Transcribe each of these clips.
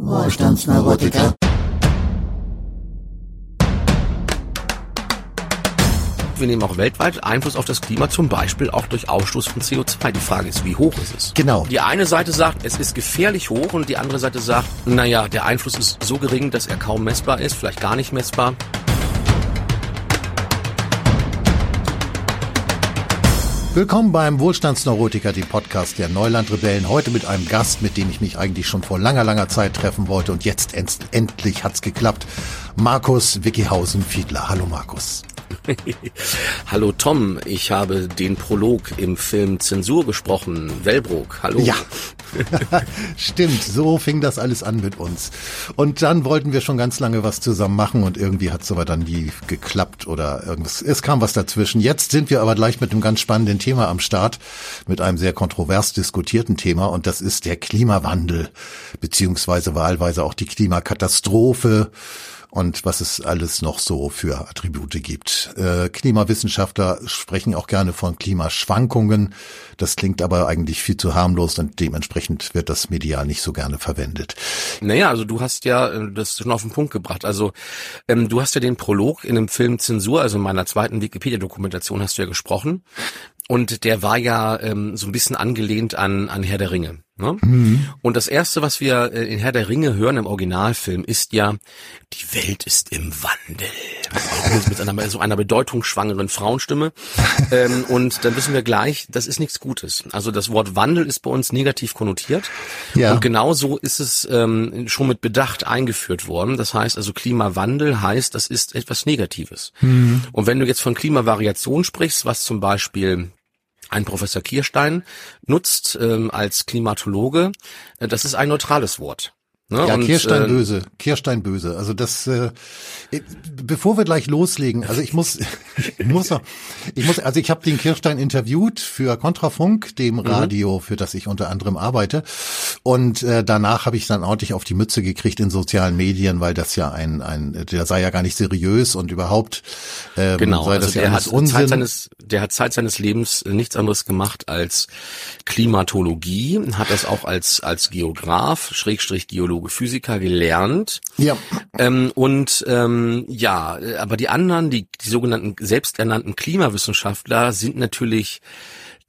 Wohlstandsneurotiker. Wir nehmen auch weltweit Einfluss auf das Klima, zum Beispiel auch durch Ausstoß von CO2. Die Frage ist, wie hoch ist es? Genau. Die eine Seite sagt, es ist gefährlich hoch und die andere Seite sagt, naja, der Einfluss ist so gering, dass er kaum messbar ist, vielleicht gar nicht messbar. Willkommen beim Wohlstandsneurotiker, dem Podcast der Neulandrebellen. Heute mit einem Gast, mit dem ich mich eigentlich schon vor langer, langer Zeit treffen wollte und jetzt end endlich hat's geklappt. Markus Wickyhausen-Fiedler. Hallo Markus. Hallo Tom, ich habe den Prolog im Film Zensur gesprochen. Wellbrook, hallo. Ja, stimmt, so fing das alles an mit uns. Und dann wollten wir schon ganz lange was zusammen machen und irgendwie hat es aber dann nie geklappt oder irgendwas. Es kam was dazwischen. Jetzt sind wir aber gleich mit einem ganz spannenden Thema am Start, mit einem sehr kontrovers diskutierten Thema und das ist der Klimawandel, beziehungsweise wahlweise auch die Klimakatastrophe und was es alles noch so für Attribute gibt. Äh, Klimawissenschaftler sprechen auch gerne von Klimaschwankungen. Das klingt aber eigentlich viel zu harmlos und dementsprechend wird das medial nicht so gerne verwendet. Naja, also du hast ja äh, das schon auf den Punkt gebracht. Also ähm, du hast ja den Prolog in dem Film Zensur, also in meiner zweiten Wikipedia-Dokumentation hast du ja gesprochen. Und der war ja ähm, so ein bisschen angelehnt an, an Herr der Ringe. Ne? Mhm. Und das erste, was wir äh, in Herr der Ringe hören im Originalfilm, ist ja, die Welt ist im Wandel. Mit einer, so einer bedeutungsschwangeren Frauenstimme. ähm, und dann wissen wir gleich, das ist nichts Gutes. Also das Wort Wandel ist bei uns negativ konnotiert. Ja. Und genauso ist es ähm, schon mit Bedacht eingeführt worden. Das heißt also Klimawandel heißt, das ist etwas Negatives. Mhm. Und wenn du jetzt von Klimavariation sprichst, was zum Beispiel ein Professor Kirstein nutzt ähm, als Klimatologe. Äh, das ist ein neutrales Wort. Ne? Ja, und, Kirstein äh, böse, Kirstein böse. Also das, äh, bevor wir gleich loslegen, also ich muss, ich muss noch, ich muss, also ich habe den Kirstein interviewt für Kontrafunk, dem mhm. Radio, für das ich unter anderem arbeite, und äh, danach habe ich dann ordentlich auf die Mütze gekriegt in sozialen Medien, weil das ja ein, ein, der sei ja gar nicht seriös und überhaupt ähm, genau, sei das also ja der hat Unsinn. Zeit seines, der hat Zeit seines Lebens nichts anderes gemacht als Klimatologie, hat das auch als als Geograf, Schrägstrich Geologie Biologe, Physiker gelernt. Ja. Ähm, und ähm, ja, aber die anderen, die, die sogenannten selbsternannten Klimawissenschaftler sind natürlich,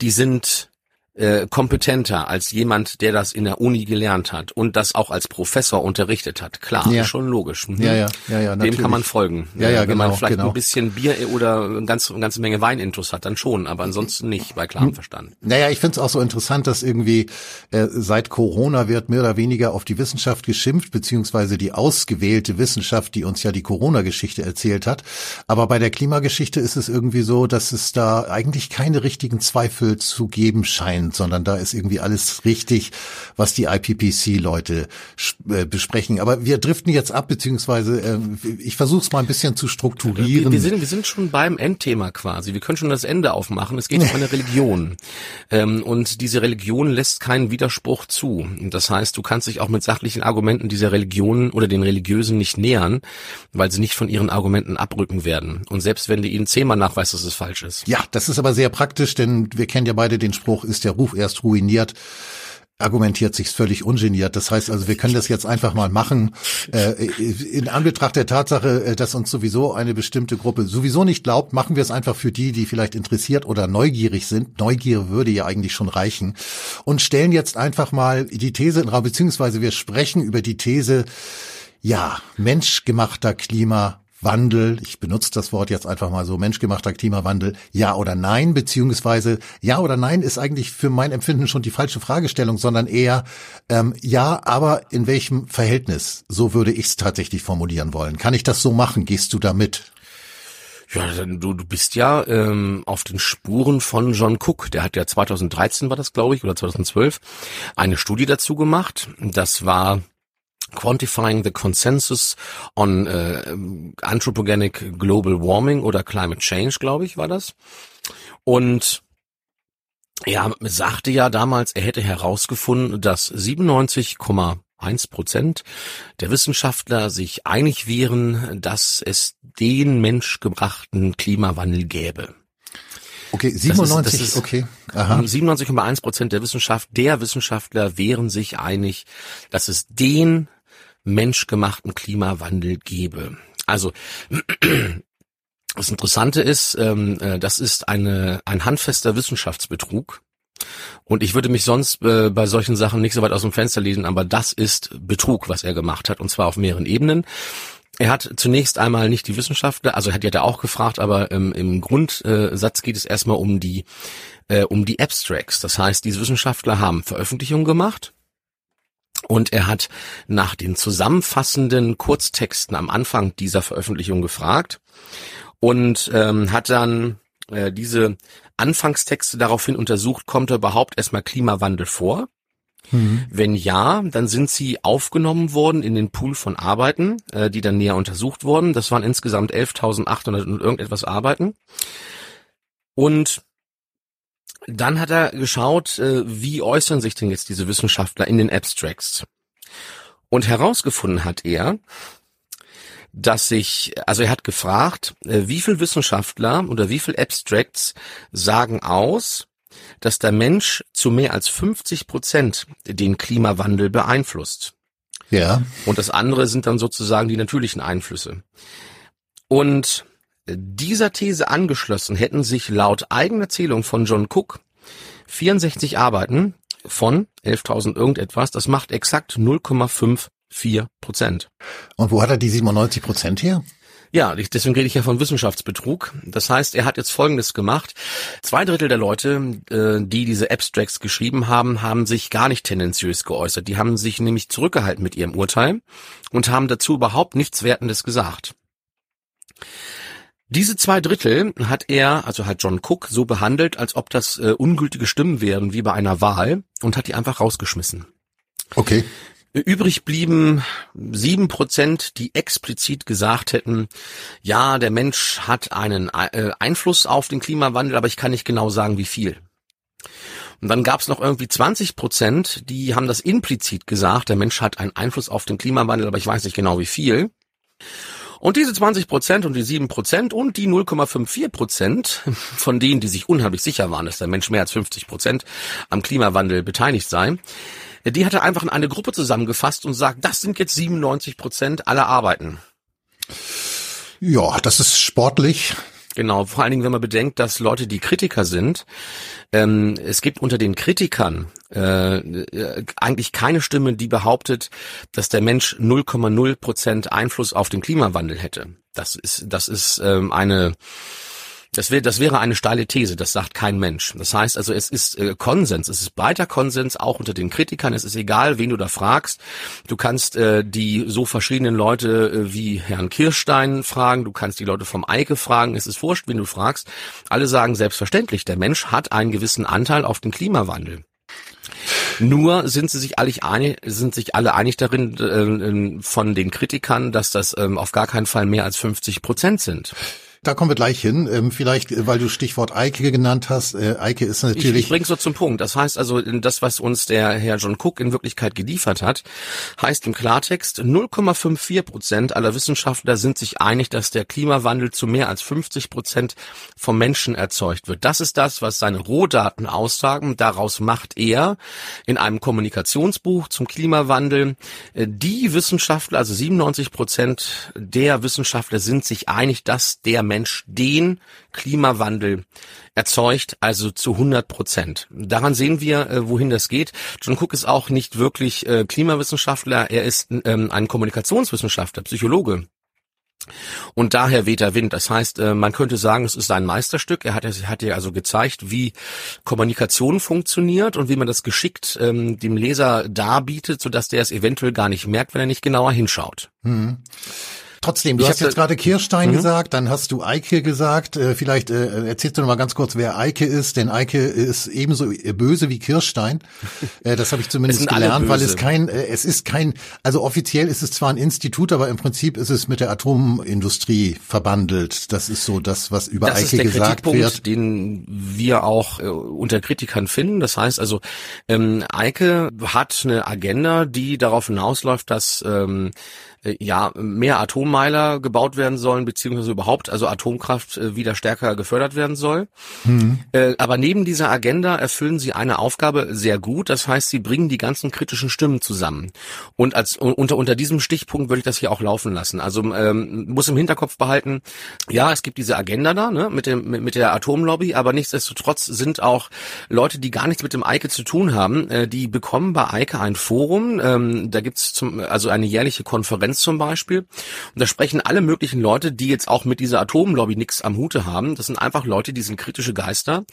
die sind äh, kompetenter als jemand, der das in der Uni gelernt hat und das auch als Professor unterrichtet hat. Klar, ja. schon logisch. Mhm. Ja, ja, ja, ja, Dem kann man folgen. Ja, ja, Wenn genau, man vielleicht genau. ein bisschen Bier oder eine ganze, eine ganze Menge Weinintus hat, dann schon, aber ansonsten nicht, bei klarem Verstand. Naja, ich finde es auch so interessant, dass irgendwie äh, seit Corona wird mehr oder weniger auf die Wissenschaft geschimpft, beziehungsweise die ausgewählte Wissenschaft, die uns ja die Corona-Geschichte erzählt hat. Aber bei der Klimageschichte ist es irgendwie so, dass es da eigentlich keine richtigen Zweifel zu geben scheint sind, sondern da ist irgendwie alles richtig, was die IPPC-Leute äh, besprechen. Aber wir driften jetzt ab, beziehungsweise äh, ich versuche es mal ein bisschen zu strukturieren. Wir, wir, sind, wir sind schon beim Endthema quasi. Wir können schon das Ende aufmachen. Es geht um eine Religion. Ähm, und diese Religion lässt keinen Widerspruch zu. Das heißt, du kannst dich auch mit sachlichen Argumenten dieser Religion oder den Religiösen nicht nähern, weil sie nicht von ihren Argumenten abrücken werden. Und selbst wenn du ihnen zehnmal nachweist, dass es falsch ist. Ja, das ist aber sehr praktisch, denn wir kennen ja beide den Spruch, ist der Ruf erst ruiniert, argumentiert sich völlig ungeniert. Das heißt also, wir können das jetzt einfach mal machen. Äh, in Anbetracht der Tatsache, äh, dass uns sowieso eine bestimmte Gruppe sowieso nicht glaubt, machen wir es einfach für die, die vielleicht interessiert oder neugierig sind. Neugier würde ja eigentlich schon reichen. Und stellen jetzt einfach mal die These in Raum, beziehungsweise wir sprechen über die These, ja, menschgemachter Klima Wandel, ich benutze das Wort jetzt einfach mal so, menschgemachter Klimawandel, ja oder nein, beziehungsweise ja oder nein ist eigentlich für mein Empfinden schon die falsche Fragestellung, sondern eher ähm, ja, aber in welchem Verhältnis? So würde ich es tatsächlich formulieren wollen. Kann ich das so machen? Gehst du da mit? Ja, du, du bist ja ähm, auf den Spuren von John Cook. Der hat ja 2013 war das, glaube ich, oder 2012, eine Studie dazu gemacht. Das war Quantifying the Consensus on äh, Anthropogenic Global Warming oder Climate Change, glaube ich, war das. Und ja, sagte ja damals, er hätte herausgefunden, dass 97,1 Prozent der Wissenschaftler sich einig wären, dass es den menschgebrachten Klimawandel gäbe. Okay, 97, das ist, das ist, okay. Aha. 97,1 Prozent der Wissenschaft, der Wissenschaftler wären sich einig, dass es den menschgemachten Klimawandel gebe. Also das Interessante ist, ähm, äh, das ist eine, ein handfester Wissenschaftsbetrug. Und ich würde mich sonst äh, bei solchen Sachen nicht so weit aus dem Fenster lesen, aber das ist Betrug, was er gemacht hat, und zwar auf mehreren Ebenen. Er hat zunächst einmal nicht die Wissenschaftler, also hat ja da auch gefragt, aber ähm, im Grundsatz geht es erstmal um die äh, um die Abstracts. Das heißt, diese Wissenschaftler haben Veröffentlichungen gemacht und er hat nach den zusammenfassenden Kurztexten am Anfang dieser Veröffentlichung gefragt und ähm, hat dann äh, diese Anfangstexte daraufhin untersucht, kommt da überhaupt erstmal Klimawandel vor? Mhm. Wenn ja, dann sind sie aufgenommen worden in den Pool von Arbeiten, äh, die dann näher untersucht wurden. Das waren insgesamt 11.800 und irgendetwas Arbeiten. Und dann hat er geschaut, äh, wie äußern sich denn jetzt diese Wissenschaftler in den Abstracts. Und herausgefunden hat er, dass sich, also er hat gefragt, äh, wie viel Wissenschaftler oder wie viel Abstracts sagen aus, dass der Mensch zu mehr als 50 Prozent den Klimawandel beeinflusst. Ja. Und das andere sind dann sozusagen die natürlichen Einflüsse. Und dieser These angeschlossen hätten sich laut eigener Zählung von John Cook 64 Arbeiten von 11.000 irgendetwas, das macht exakt 0,54 Prozent. Und wo hat er die 97 Prozent her? Ja, deswegen rede ich ja von Wissenschaftsbetrug. Das heißt, er hat jetzt Folgendes gemacht. Zwei Drittel der Leute, äh, die diese Abstracts geschrieben haben, haben sich gar nicht tendenziös geäußert. Die haben sich nämlich zurückgehalten mit ihrem Urteil und haben dazu überhaupt nichts Wertendes gesagt. Diese zwei Drittel hat er, also hat John Cook, so behandelt, als ob das äh, ungültige Stimmen wären, wie bei einer Wahl, und hat die einfach rausgeschmissen. Okay. Übrig blieben sieben Prozent, die explizit gesagt hätten, ja, der Mensch hat einen äh, Einfluss auf den Klimawandel, aber ich kann nicht genau sagen, wie viel. Und dann gab es noch irgendwie 20 Prozent, die haben das implizit gesagt, der Mensch hat einen Einfluss auf den Klimawandel, aber ich weiß nicht genau, wie viel. Und diese 20 Prozent und die 7 Prozent und die 0,54 Prozent von denen, die sich unheimlich sicher waren, dass der Mensch mehr als 50 Prozent am Klimawandel beteiligt sei, die hat er einfach in eine Gruppe zusammengefasst und sagt, das sind jetzt 97 Prozent aller Arbeiten. Ja, das ist sportlich. Genau, vor allen Dingen, wenn man bedenkt, dass Leute, die Kritiker sind, ähm, es gibt unter den Kritikern äh, äh eigentlich keine Stimme, die behauptet, dass der Mensch 0,0 Prozent Einfluss auf den Klimawandel hätte. Das ist, das ist ähm, eine das wäre, das wäre eine steile These, das sagt kein Mensch. Das heißt also, es ist äh, Konsens, es ist breiter Konsens, auch unter den Kritikern. Es ist egal, wen du da fragst. Du kannst äh, die so verschiedenen Leute äh, wie Herrn Kirstein fragen, du kannst die Leute vom Eike fragen, es ist wurscht, wen du fragst. Alle sagen selbstverständlich, der Mensch hat einen gewissen Anteil auf den Klimawandel. Nur sind sie sich alle einig, sind sich alle einig darin äh, von den Kritikern, dass das ähm, auf gar keinen Fall mehr als 50 Prozent sind. Da kommen wir gleich hin. Ähm, vielleicht, äh, weil du Stichwort Eike genannt hast. Äh, Eike ist natürlich. Ich, ich bring's so zum Punkt. Das heißt also, das, was uns der Herr John Cook in Wirklichkeit geliefert hat, heißt im Klartext, 0,54 Prozent aller Wissenschaftler sind sich einig, dass der Klimawandel zu mehr als 50 Prozent vom Menschen erzeugt wird. Das ist das, was seine Rohdaten aussagen. Daraus macht er in einem Kommunikationsbuch zum Klimawandel äh, die Wissenschaftler, also 97 Prozent der Wissenschaftler sind sich einig, dass der Mensch den Klimawandel erzeugt, also zu 100 Prozent. Daran sehen wir, äh, wohin das geht. John Cook ist auch nicht wirklich äh, Klimawissenschaftler, er ist ähm, ein Kommunikationswissenschaftler, Psychologe. Und daher weht der Wind. Das heißt, äh, man könnte sagen, es ist sein Meisterstück. Er hat, hat also gezeigt, wie Kommunikation funktioniert und wie man das geschickt ähm, dem Leser darbietet, sodass der es eventuell gar nicht merkt, wenn er nicht genauer hinschaut. Mhm. Trotzdem, du ich hast jetzt gerade Kirstein mhm. gesagt, dann hast du Eike gesagt. Äh, vielleicht äh, erzählst du noch mal ganz kurz, wer Eike ist, denn Eike ist ebenso böse wie Kirstein. Äh, das habe ich zumindest gelernt, weil es kein, äh, es ist kein, also offiziell ist es zwar ein Institut, aber im Prinzip ist es mit der Atomindustrie verbandelt. Das ist so das, was über das Eike gesagt wird. Den wir auch äh, unter Kritikern finden. Das heißt also, ähm, Eike hat eine Agenda, die darauf hinausläuft, dass ähm, äh, ja mehr Atommeiler gebaut werden sollen, beziehungsweise überhaupt also Atomkraft äh, wieder stärker gefördert werden soll. Mhm. Äh, aber neben dieser Agenda erfüllen sie eine Aufgabe sehr gut. Das heißt, sie bringen die ganzen kritischen Stimmen zusammen. Und als unter unter diesem Stichpunkt würde ich das hier auch laufen lassen. Also ähm, muss im Hinterkopf behalten, ja, es gibt diese Agenda da ne, mit dem mit, mit der Atomlobby, aber nichtsdestotrotz sind auch Leute, die gar nichts mit dem Eike zu tun haben, äh, die bekommen bei Eike ein Forum. Ähm, da gibt's zum also eine jährliche Konferenz zum Beispiel. Und da sprechen alle möglichen Leute, die jetzt auch mit dieser Atomlobby nichts am Hute haben. Das sind einfach Leute, die sind kritische Geister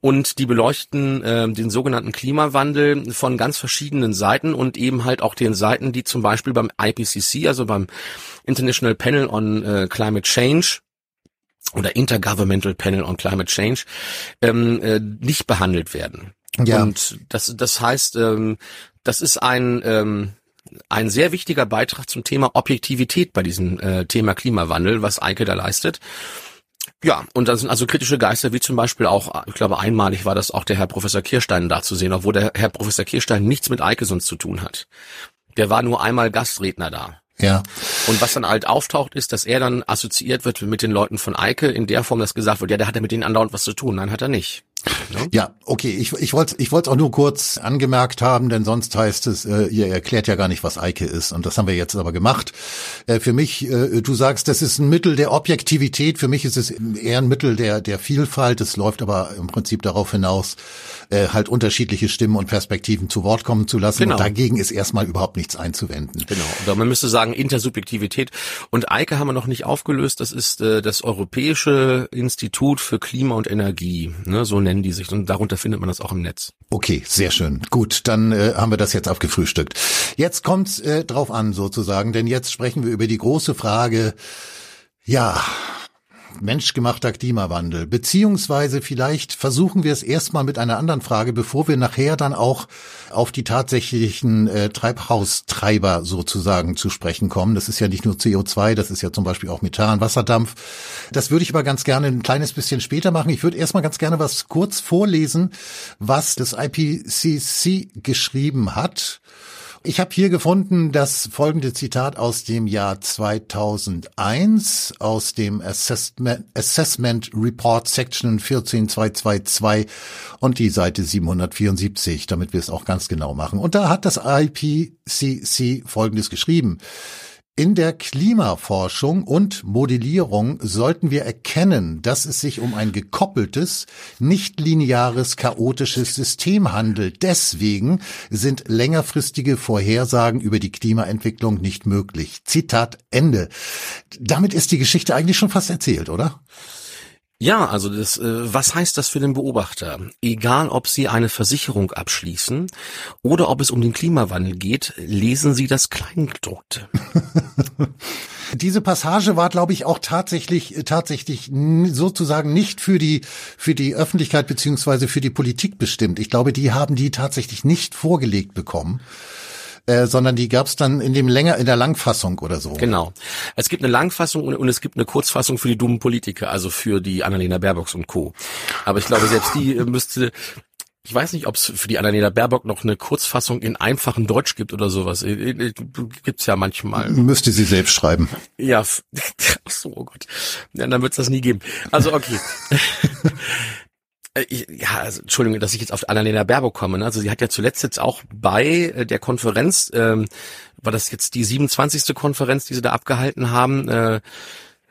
und die beleuchten äh, den sogenannten Klimawandel von ganz verschiedenen Seiten und eben halt auch den Seiten, die zum Beispiel beim IPCC, also beim International Panel on äh, Climate Change, oder Intergovernmental Panel on Climate Change ähm, äh, nicht behandelt werden. Ja. Und das, das heißt, ähm, das ist ein ähm, ein sehr wichtiger Beitrag zum Thema Objektivität bei diesem äh, Thema Klimawandel, was Eike da leistet. Ja, und da sind also kritische Geister, wie zum Beispiel auch, ich glaube einmalig war das auch der Herr Professor Kirstein da zu sehen, obwohl der Herr Professor Kirstein nichts mit Eike sonst zu tun hat. Der war nur einmal Gastredner da. Ja. Und was dann halt auftaucht, ist, dass er dann assoziiert wird mit den Leuten von Eike in der Form, dass gesagt wird, ja, der hat ja mit denen andauernd was zu tun. Nein, hat er nicht. Ne? Ja, okay. Ich, ich wollte ich wollte auch nur kurz angemerkt haben, denn sonst heißt es, äh, ihr erklärt ja gar nicht, was Eike ist. Und das haben wir jetzt aber gemacht. Äh, für mich, äh, du sagst, das ist ein Mittel der Objektivität. Für mich ist es eher ein Mittel der, der Vielfalt. Es läuft aber im Prinzip darauf hinaus, äh, halt unterschiedliche Stimmen und Perspektiven zu Wort kommen zu lassen. Genau. Und dagegen ist erstmal überhaupt nichts einzuwenden. Genau. Oder man müsste sagen Intersubjektivität. Und Eike haben wir noch nicht aufgelöst. Das ist äh, das Europäische Institut für Klima und Energie. Ne, so nennen die sich. Und darunter findet man das auch im Netz. Okay, sehr schön. Gut, dann äh, haben wir das jetzt aufgefrühstückt. Jetzt kommt's äh, drauf an sozusagen, denn jetzt sprechen wir über die große Frage, ja, menschgemachter Klimawandel. Beziehungsweise vielleicht versuchen wir es erstmal mit einer anderen Frage, bevor wir nachher dann auch auf die tatsächlichen äh, Treibhaustreiber sozusagen zu sprechen kommen. Das ist ja nicht nur CO2, das ist ja zum Beispiel auch Methan, Wasserdampf. Das würde ich aber ganz gerne ein kleines bisschen später machen. Ich würde erstmal ganz gerne was kurz vorlesen, was das IPCC geschrieben hat. Ich habe hier gefunden das folgende Zitat aus dem Jahr 2001 aus dem Assessment, Assessment Report Section 14222 und die Seite 774, damit wir es auch ganz genau machen. Und da hat das IPCC folgendes geschrieben. In der Klimaforschung und Modellierung sollten wir erkennen, dass es sich um ein gekoppeltes, nicht lineares, chaotisches System handelt. Deswegen sind längerfristige Vorhersagen über die Klimaentwicklung nicht möglich. Zitat Ende. Damit ist die Geschichte eigentlich schon fast erzählt, oder? Ja, also das, äh, was heißt das für den Beobachter? Egal, ob Sie eine Versicherung abschließen oder ob es um den Klimawandel geht, lesen Sie das Kleingedruckte. Diese Passage war, glaube ich, auch tatsächlich, tatsächlich sozusagen nicht für die, für die Öffentlichkeit beziehungsweise für die Politik bestimmt. Ich glaube, die haben die tatsächlich nicht vorgelegt bekommen äh, sondern die gab es dann in dem länger in der Langfassung oder so. Genau. Es gibt eine Langfassung und, und es gibt eine Kurzfassung für die dummen Politiker, also für die Annalena Baerbocks und Co. Aber ich glaube, selbst die äh, müsste ich weiß nicht, ob es für die Annalena Baerbock noch eine Kurzfassung in einfachem Deutsch gibt oder sowas. Äh, gibt's ja manchmal. Müsste sie selbst schreiben. Ja, ach so, oh Gott. Ja, dann wird's das nie geben. Also okay. Äh, ja, also, Entschuldigung, dass ich jetzt auf Annalena Baerbock komme. Ne? Also sie hat ja zuletzt jetzt auch bei äh, der Konferenz, ähm, war das jetzt die 27. Konferenz, die sie da abgehalten haben, äh,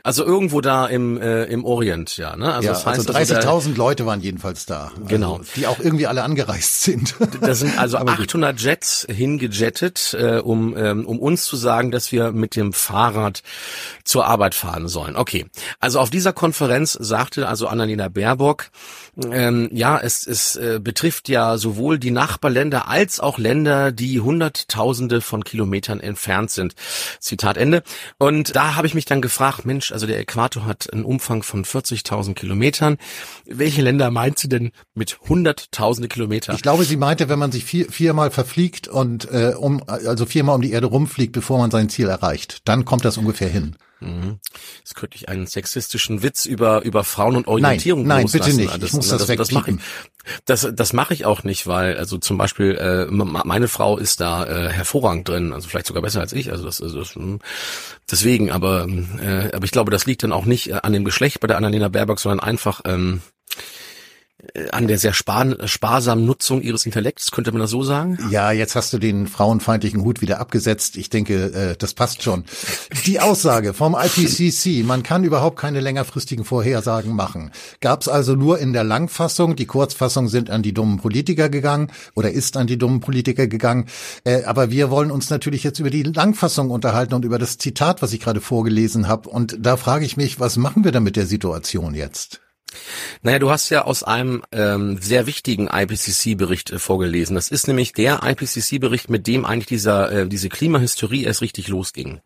also irgendwo da im, äh, im Orient, ja. Ne? Also, ja, das heißt, also 30.000 also Leute waren jedenfalls da. Genau. Also, die auch irgendwie alle angereist sind. Da sind also 800 Jets hingejettet, äh, um, ähm, um uns zu sagen, dass wir mit dem Fahrrad zur Arbeit fahren sollen. Okay. Also auf dieser Konferenz sagte also Annalena Baerbock, ähm, ja, es, es äh, betrifft ja sowohl die Nachbarländer als auch Länder, die Hunderttausende von Kilometern entfernt sind. Zitat Ende. Und da habe ich mich dann gefragt, Mensch, also der Äquator hat einen Umfang von 40.000 Kilometern. Welche Länder meint sie denn mit hunderttausende Kilometer? Ich glaube, sie meinte, wenn man sich vier, viermal verfliegt und äh, um also viermal um die Erde rumfliegt, bevor man sein Ziel erreicht, dann kommt das ungefähr hin. Mhm. Jetzt könnte ich einen sexistischen Witz über über Frauen und Orientierung Nein, nein bitte nicht. Ich muss das, das, das mache ich. Das, das mache ich auch nicht, weil also zum Beispiel äh, meine Frau ist da äh, hervorragend drin, also vielleicht sogar besser als ich. Also das, also das deswegen, aber äh, aber ich glaube, das liegt dann auch nicht an dem Geschlecht bei der Annalena Baerbock, sondern einfach ähm, äh, an der sehr spar sparsamen Nutzung ihres Intellekts, könnte man das so sagen? Ja, jetzt hast du den frauenfeindlichen Hut wieder abgesetzt. Ich denke, äh, das passt schon. Die Aussage vom IPCC, man kann überhaupt keine längerfristigen Vorhersagen machen, gab es also nur in der Langfassung. Die Kurzfassung sind an die dummen Politiker gegangen oder ist an die dummen Politiker gegangen. Äh, aber wir wollen uns natürlich jetzt über die Langfassung unterhalten und über das Zitat, was ich gerade vorgelesen habe. Und da frage ich mich, was machen wir da mit der Situation jetzt? Naja, du hast ja aus einem ähm, sehr wichtigen IPCC-Bericht äh, vorgelesen. Das ist nämlich der IPCC-Bericht, mit dem eigentlich dieser äh, diese Klimahysterie erst richtig losging.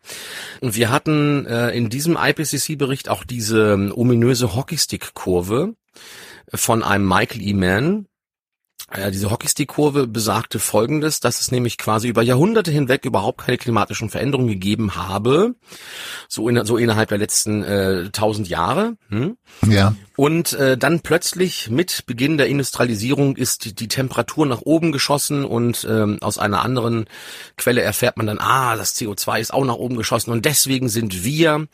Und wir hatten äh, in diesem IPCC-Bericht auch diese ähm, ominöse Hockeystick-Kurve von einem Michael E. Mann, ja, diese Hockeystick-Kurve besagte folgendes, dass es nämlich quasi über Jahrhunderte hinweg überhaupt keine klimatischen Veränderungen gegeben habe, so, in, so innerhalb der letzten äh, tausend Jahre. Hm? Ja. Und äh, dann plötzlich mit Beginn der Industrialisierung ist die, die Temperatur nach oben geschossen und ähm, aus einer anderen Quelle erfährt man dann, ah, das CO2 ist auch nach oben geschossen und deswegen sind wir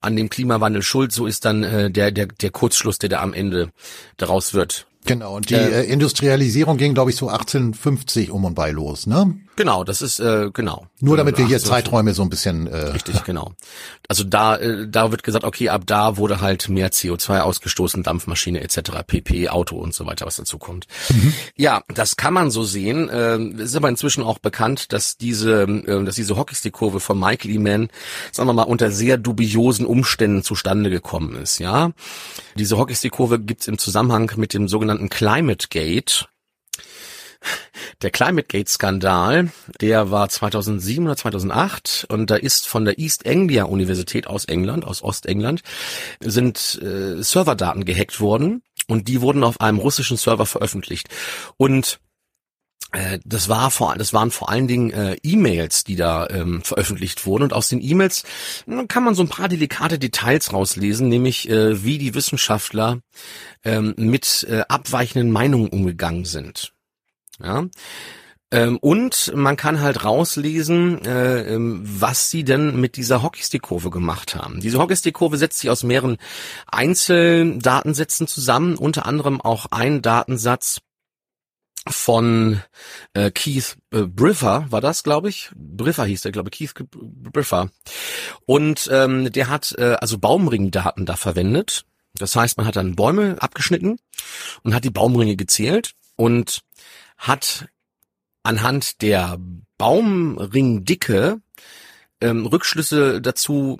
an dem Klimawandel schuld. So ist dann äh, der, der, der Kurzschluss, der da am Ende daraus wird. Genau, und die äh, äh Industrialisierung ging, glaube ich, so 1850 um und bei los, ne? Genau, das ist äh, genau. Nur damit wir hier Zeiträume so ein bisschen äh, richtig, genau. Also da äh, da wird gesagt, okay, ab da wurde halt mehr CO2 ausgestoßen, Dampfmaschine etc., PP, Auto und so weiter, was dazu kommt. Mhm. Ja, das kann man so sehen. Äh, ist aber inzwischen auch bekannt, dass diese äh, dass diese Hockeystick-Kurve von Michael E. Mann, sagen wir mal, unter sehr dubiosen Umständen zustande gekommen ist. Ja, diese Hockeystick-Kurve gibt's im Zusammenhang mit dem sogenannten Climate Gate. Der Climate Gate Skandal, der war 2007 oder 2008 und da ist von der East Anglia Universität aus England, aus Ostengland, sind äh, Serverdaten gehackt worden und die wurden auf einem russischen Server veröffentlicht. Und äh, das war vor, das waren vor allen Dingen äh, E-Mails, die da ähm, veröffentlicht wurden und aus den E-Mails kann man so ein paar delikate Details rauslesen, nämlich äh, wie die Wissenschaftler ähm, mit äh, abweichenden Meinungen umgegangen sind. Ja. Ähm, und man kann halt rauslesen, äh, ähm, was sie denn mit dieser Hockeystick-Kurve gemacht haben. Diese Hockeystick-Kurve setzt sich aus mehreren Einzeldatensätzen zusammen, unter anderem auch ein Datensatz von äh, Keith äh, Briffer, war das, glaube ich? Briffer hieß der, glaube ich, Keith Briffer. Und ähm, der hat äh, also Baumringdaten da verwendet. Das heißt, man hat dann Bäume abgeschnitten und hat die Baumringe gezählt und hat anhand der Baumringdicke ähm, Rückschlüsse dazu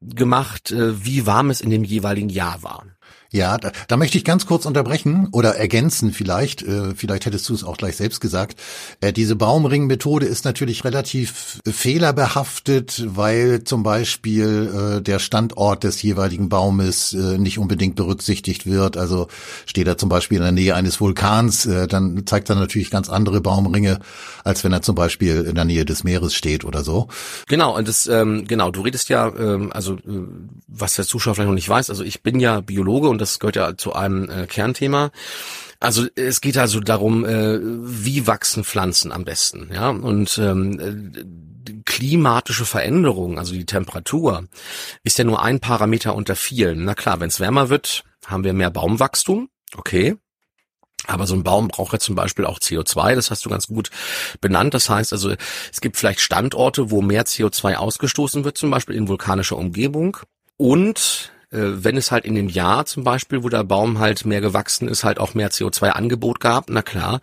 gemacht, äh, wie warm es in dem jeweiligen Jahr war. Ja, da, da möchte ich ganz kurz unterbrechen oder ergänzen vielleicht, äh, vielleicht hättest du es auch gleich selbst gesagt. Äh, diese Baumringmethode ist natürlich relativ fehlerbehaftet, weil zum Beispiel äh, der Standort des jeweiligen Baumes äh, nicht unbedingt berücksichtigt wird. Also steht er zum Beispiel in der Nähe eines Vulkans, äh, dann zeigt er natürlich ganz andere Baumringe, als wenn er zum Beispiel in der Nähe des Meeres steht oder so. Genau, und das, ähm, genau, du redest ja, ähm, also äh, was der Zuschauer vielleicht noch nicht weiß, also ich bin ja Biologe und das gehört ja zu einem äh, Kernthema. Also es geht also darum, äh, wie wachsen Pflanzen am besten, ja und ähm, äh, klimatische Veränderungen, also die Temperatur, ist ja nur ein Parameter unter vielen. Na klar, wenn es wärmer wird, haben wir mehr Baumwachstum, okay. Aber so ein Baum braucht ja zum Beispiel auch CO2, das hast du ganz gut benannt. Das heißt also, es gibt vielleicht Standorte, wo mehr CO2 ausgestoßen wird, zum Beispiel in vulkanischer Umgebung. Und wenn es halt in dem Jahr zum Beispiel, wo der Baum halt mehr gewachsen ist, halt auch mehr CO2-Angebot gab, na klar,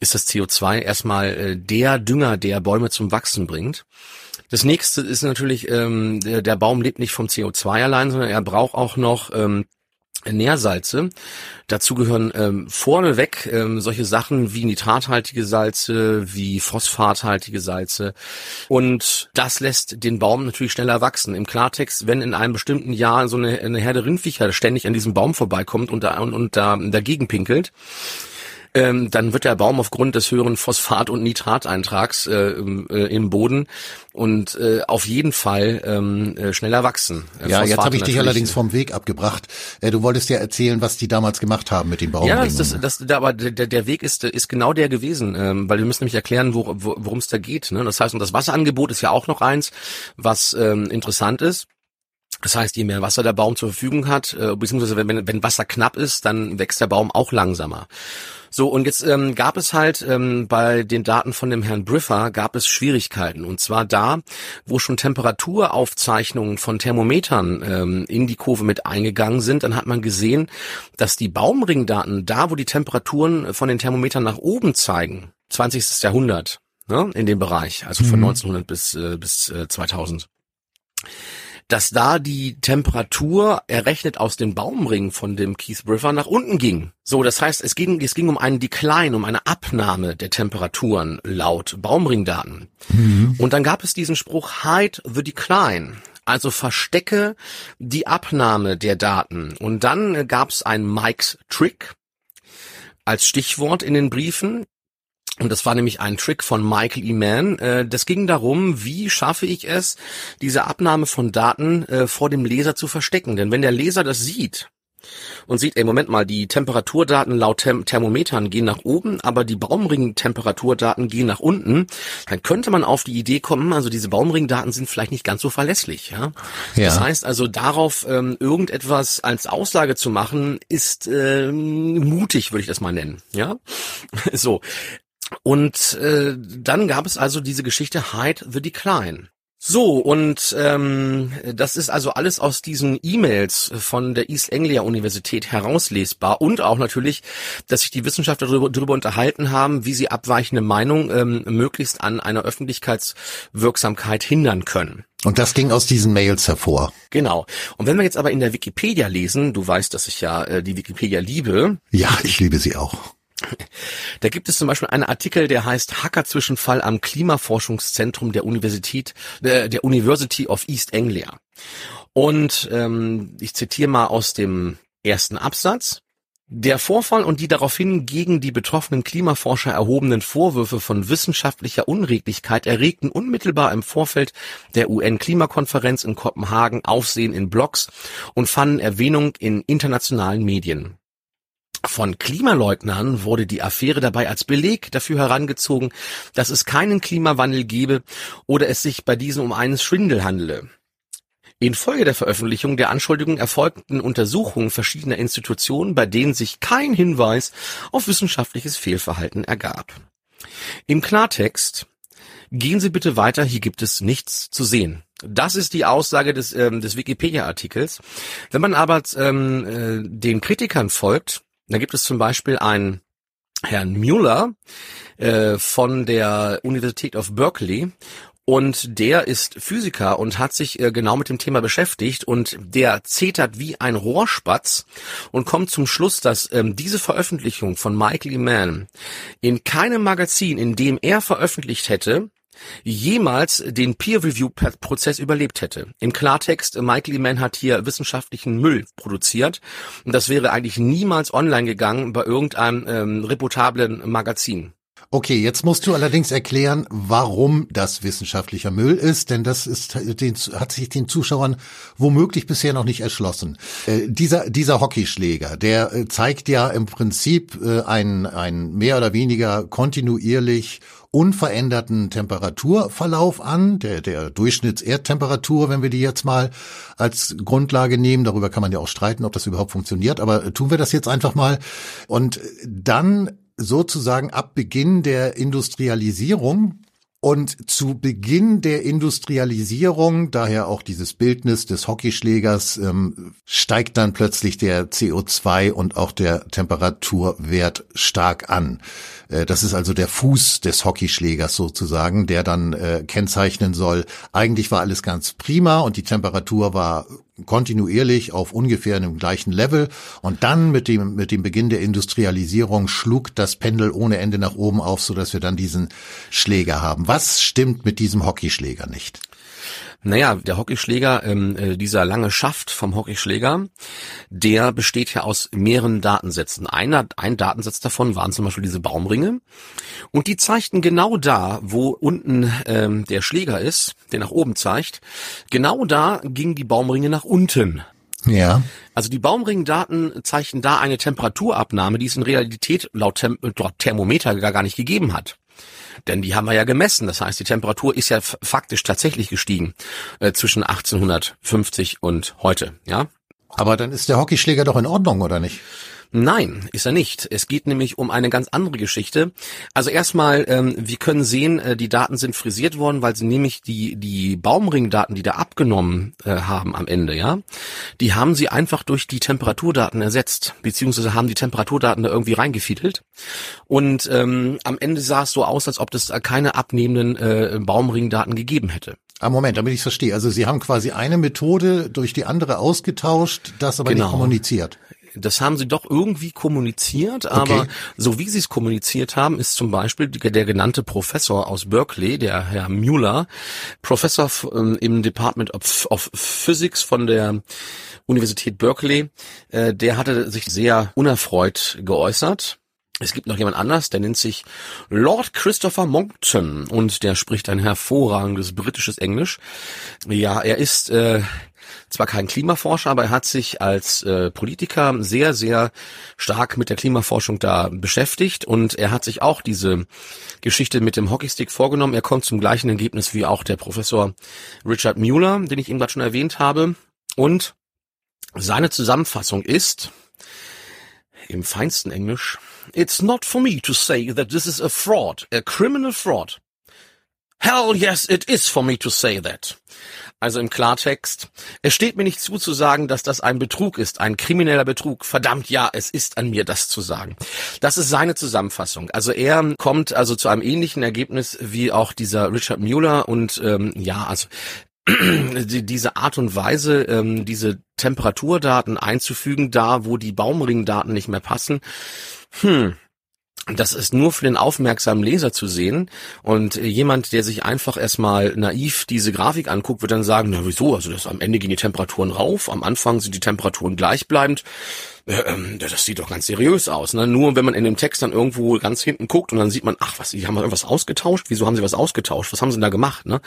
ist das CO2 erstmal äh, der Dünger, der Bäume zum Wachsen bringt. Das nächste ist natürlich, ähm, der, der Baum lebt nicht vom CO2 allein, sondern er braucht auch noch ähm, Nährsalze. Dazu gehören ähm, vorneweg ähm, solche Sachen wie nitrathaltige Salze, wie phosphathaltige Salze. Und das lässt den Baum natürlich schneller wachsen. Im Klartext, wenn in einem bestimmten Jahr so eine, eine Herde Rindviecher ständig an diesem Baum vorbeikommt und, da, und, und da dagegen pinkelt, ähm, dann wird der Baum aufgrund des höheren Phosphat- und Nitrateintrags äh, äh, im Boden und äh, auf jeden Fall ähm, äh, schneller wachsen. Äh, ja, Phosphate jetzt habe ich dich allerdings vom Weg abgebracht. Äh, du wolltest ja erzählen, was die damals gemacht haben mit den Baumringen. Ja, das, das, das, aber der, der Weg ist, ist genau der gewesen, ähm, weil wir müssen nämlich erklären, wo, wo, worum es da geht. Ne? Das heißt, und das Wasserangebot ist ja auch noch eins, was ähm, interessant ist. Das heißt, je mehr Wasser der Baum zur Verfügung hat, äh, beziehungsweise wenn, wenn Wasser knapp ist, dann wächst der Baum auch langsamer. So, und jetzt ähm, gab es halt ähm, bei den Daten von dem Herrn Briffer gab es Schwierigkeiten. Und zwar da, wo schon Temperaturaufzeichnungen von Thermometern ähm, in die Kurve mit eingegangen sind, dann hat man gesehen, dass die Baumringdaten, da wo die Temperaturen von den Thermometern nach oben zeigen, 20. Jahrhundert, ne, in dem Bereich, also von mhm. 1900 bis, äh, bis äh, 2000 dass da die Temperatur errechnet aus den Baumringen von dem Keith River nach unten ging. So, das heißt, es ging, es ging um einen Decline, um eine Abnahme der Temperaturen laut Baumringdaten. Mhm. Und dann gab es diesen Spruch Hide the Decline. Also verstecke die Abnahme der Daten. Und dann gab es ein Mike's Trick als Stichwort in den Briefen. Und das war nämlich ein Trick von Michael E. Mann. Äh, das ging darum, wie schaffe ich es, diese Abnahme von Daten äh, vor dem Leser zu verstecken. Denn wenn der Leser das sieht und sieht, ey, Moment mal, die Temperaturdaten laut Therm Thermometern gehen nach oben, aber die Baumring-Temperaturdaten gehen nach unten, dann könnte man auf die Idee kommen, also diese Baumring-Daten sind vielleicht nicht ganz so verlässlich. Ja? ja. Das heißt also, darauf ähm, irgendetwas als Aussage zu machen, ist ähm, mutig, würde ich das mal nennen. Ja, so. Und äh, dann gab es also diese Geschichte Hide the Decline. So, und ähm, das ist also alles aus diesen E-Mails von der East Anglia Universität herauslesbar und auch natürlich, dass sich die Wissenschaftler darüber, darüber unterhalten haben, wie sie abweichende Meinung ähm, möglichst an einer Öffentlichkeitswirksamkeit hindern können. Und das ging aus diesen Mails hervor. Genau. Und wenn wir jetzt aber in der Wikipedia lesen, du weißt, dass ich ja äh, die Wikipedia liebe. Ja, ich liebe sie auch. Da gibt es zum Beispiel einen Artikel, der heißt Hacker-Zwischenfall am Klimaforschungszentrum der Universität, äh, der University of East Anglia. Und ähm, ich zitiere mal aus dem ersten Absatz. Der Vorfall und die daraufhin gegen die betroffenen Klimaforscher erhobenen Vorwürfe von wissenschaftlicher Unredlichkeit erregten unmittelbar im Vorfeld der UN-Klimakonferenz in Kopenhagen Aufsehen in Blogs und fanden Erwähnung in internationalen Medien. Von Klimaleugnern wurde die Affäre dabei als Beleg dafür herangezogen, dass es keinen Klimawandel gebe oder es sich bei diesem um einen Schwindel handele. Infolge der Veröffentlichung der Anschuldigungen erfolgten Untersuchungen verschiedener Institutionen, bei denen sich kein Hinweis auf wissenschaftliches Fehlverhalten ergab. Im Klartext Gehen Sie bitte weiter, hier gibt es nichts zu sehen. Das ist die Aussage des, ähm, des Wikipedia-Artikels. Wenn man aber ähm, äh, den Kritikern folgt, da gibt es zum Beispiel einen Herrn Mueller äh, von der Universität of Berkeley und der ist Physiker und hat sich äh, genau mit dem Thema beschäftigt und der zetert wie ein Rohrspatz und kommt zum Schluss, dass ähm, diese Veröffentlichung von Michael E. Mann in keinem Magazin, in dem er veröffentlicht hätte, jemals den Peer-Review-Prozess überlebt hätte. Im Klartext, Michael Eman hat hier wissenschaftlichen Müll produziert und das wäre eigentlich niemals online gegangen bei irgendeinem ähm, reputablen Magazin. Okay, jetzt musst du allerdings erklären, warum das wissenschaftlicher Müll ist, denn das ist, den, hat sich den Zuschauern womöglich bisher noch nicht erschlossen. Äh, dieser, dieser Hockeyschläger, der äh, zeigt ja im Prinzip äh, ein, ein mehr oder weniger kontinuierlich unveränderten Temperaturverlauf an, der, der Durchschnittserdtemperatur, wenn wir die jetzt mal als Grundlage nehmen. Darüber kann man ja auch streiten, ob das überhaupt funktioniert, aber tun wir das jetzt einfach mal. Und dann sozusagen ab Beginn der Industrialisierung und zu Beginn der Industrialisierung, daher auch dieses Bildnis des Hockeyschlägers, ähm, steigt dann plötzlich der CO2 und auch der Temperaturwert stark an. Äh, das ist also der Fuß des Hockeyschlägers sozusagen, der dann äh, kennzeichnen soll, eigentlich war alles ganz prima und die Temperatur war kontinuierlich auf ungefähr einem gleichen Level und dann mit dem mit dem Beginn der Industrialisierung schlug das Pendel ohne Ende nach oben auf, so dass wir dann diesen Schläger haben. Was stimmt mit diesem Hockeyschläger nicht? Naja, der Hockeyschläger, ähm, äh, dieser lange Schaft vom Hockeyschläger, der besteht ja aus mehreren Datensätzen. Einer, ein Datensatz davon waren zum Beispiel diese Baumringe. Und die zeigten genau da, wo unten ähm, der Schläger ist, der nach oben zeigt, genau da gingen die Baumringe nach unten. Ja. Also die Baumringdaten zeichnen da eine Temperaturabnahme, die es in Realität laut Tem Thermometer gar, gar nicht gegeben hat. Denn die haben wir ja gemessen. Das heißt, die Temperatur ist ja faktisch tatsächlich gestiegen äh, zwischen 1850 und heute. Ja. Aber dann ist der Hockeyschläger doch in Ordnung, oder nicht? Nein, ist er nicht. Es geht nämlich um eine ganz andere Geschichte. Also erstmal, ähm, wir können sehen, äh, die Daten sind frisiert worden, weil sie nämlich die die Baumringdaten, die da abgenommen äh, haben am Ende, ja, die haben sie einfach durch die Temperaturdaten ersetzt, beziehungsweise haben die Temperaturdaten da irgendwie reingefiedelt. Und ähm, am Ende sah es so aus, als ob es keine abnehmenden äh, Baumringdaten gegeben hätte. Ah, Moment, damit ich verstehe. Also Sie haben quasi eine Methode durch die andere ausgetauscht, das aber Genau. nicht kommuniziert. Das haben sie doch irgendwie kommuniziert, aber Okay. so wie sie es kommuniziert haben, ist zum Beispiel der genannte Professor aus Berkeley, der Herr Mueller, Professor ähm, im Department of, of Physics von der Universität Berkeley, äh, der hatte sich sehr unerfreut geäußert. Es gibt noch jemand anders, der nennt sich Lord Christopher Monckton und der spricht ein hervorragendes britisches Englisch. Ja, er ist äh, zwar kein Klimaforscher, aber er hat sich als äh, Politiker sehr, sehr stark mit der Klimaforschung da beschäftigt und er hat sich auch diese Geschichte mit dem Hockeystick vorgenommen. Er kommt zum gleichen Ergebnis wie auch der Professor Richard Mueller, den ich eben gerade schon erwähnt habe. Und seine Zusammenfassung ist im feinsten Englisch, It's not for me to say that this is a fraud, a criminal fraud. Hell yes, it is for me to say that. Also im Klartext, es steht mir nicht zu zu sagen, dass das ein Betrug ist, ein krimineller Betrug. Verdammt, ja, es ist an mir, das zu sagen. Das ist seine Zusammenfassung. Also er kommt also zu einem ähnlichen Ergebnis wie auch dieser Richard Mueller und ähm, ja, also die- diese Art und Weise, ähm, diese Temperaturdaten einzufügen, da wo die Baumringdaten nicht mehr passen, hm, das ist nur für den aufmerksamen Leser zu sehen. Und äh, jemand, der sich einfach erstmal naiv diese Grafik anguckt, wird dann sagen, na wieso, also das am Ende gehen die Temperaturen rauf, am Anfang sind die Temperaturen gleichbleibend. Äh, ähm, das sieht doch ganz seriös aus. Ne? Nur wenn man in dem Text dann irgendwo ganz hinten guckt und dann sieht man, ach was, die haben irgendwas ausgetauscht. Wieso haben sie was ausgetauscht? Was haben sie denn da gemacht? Ne?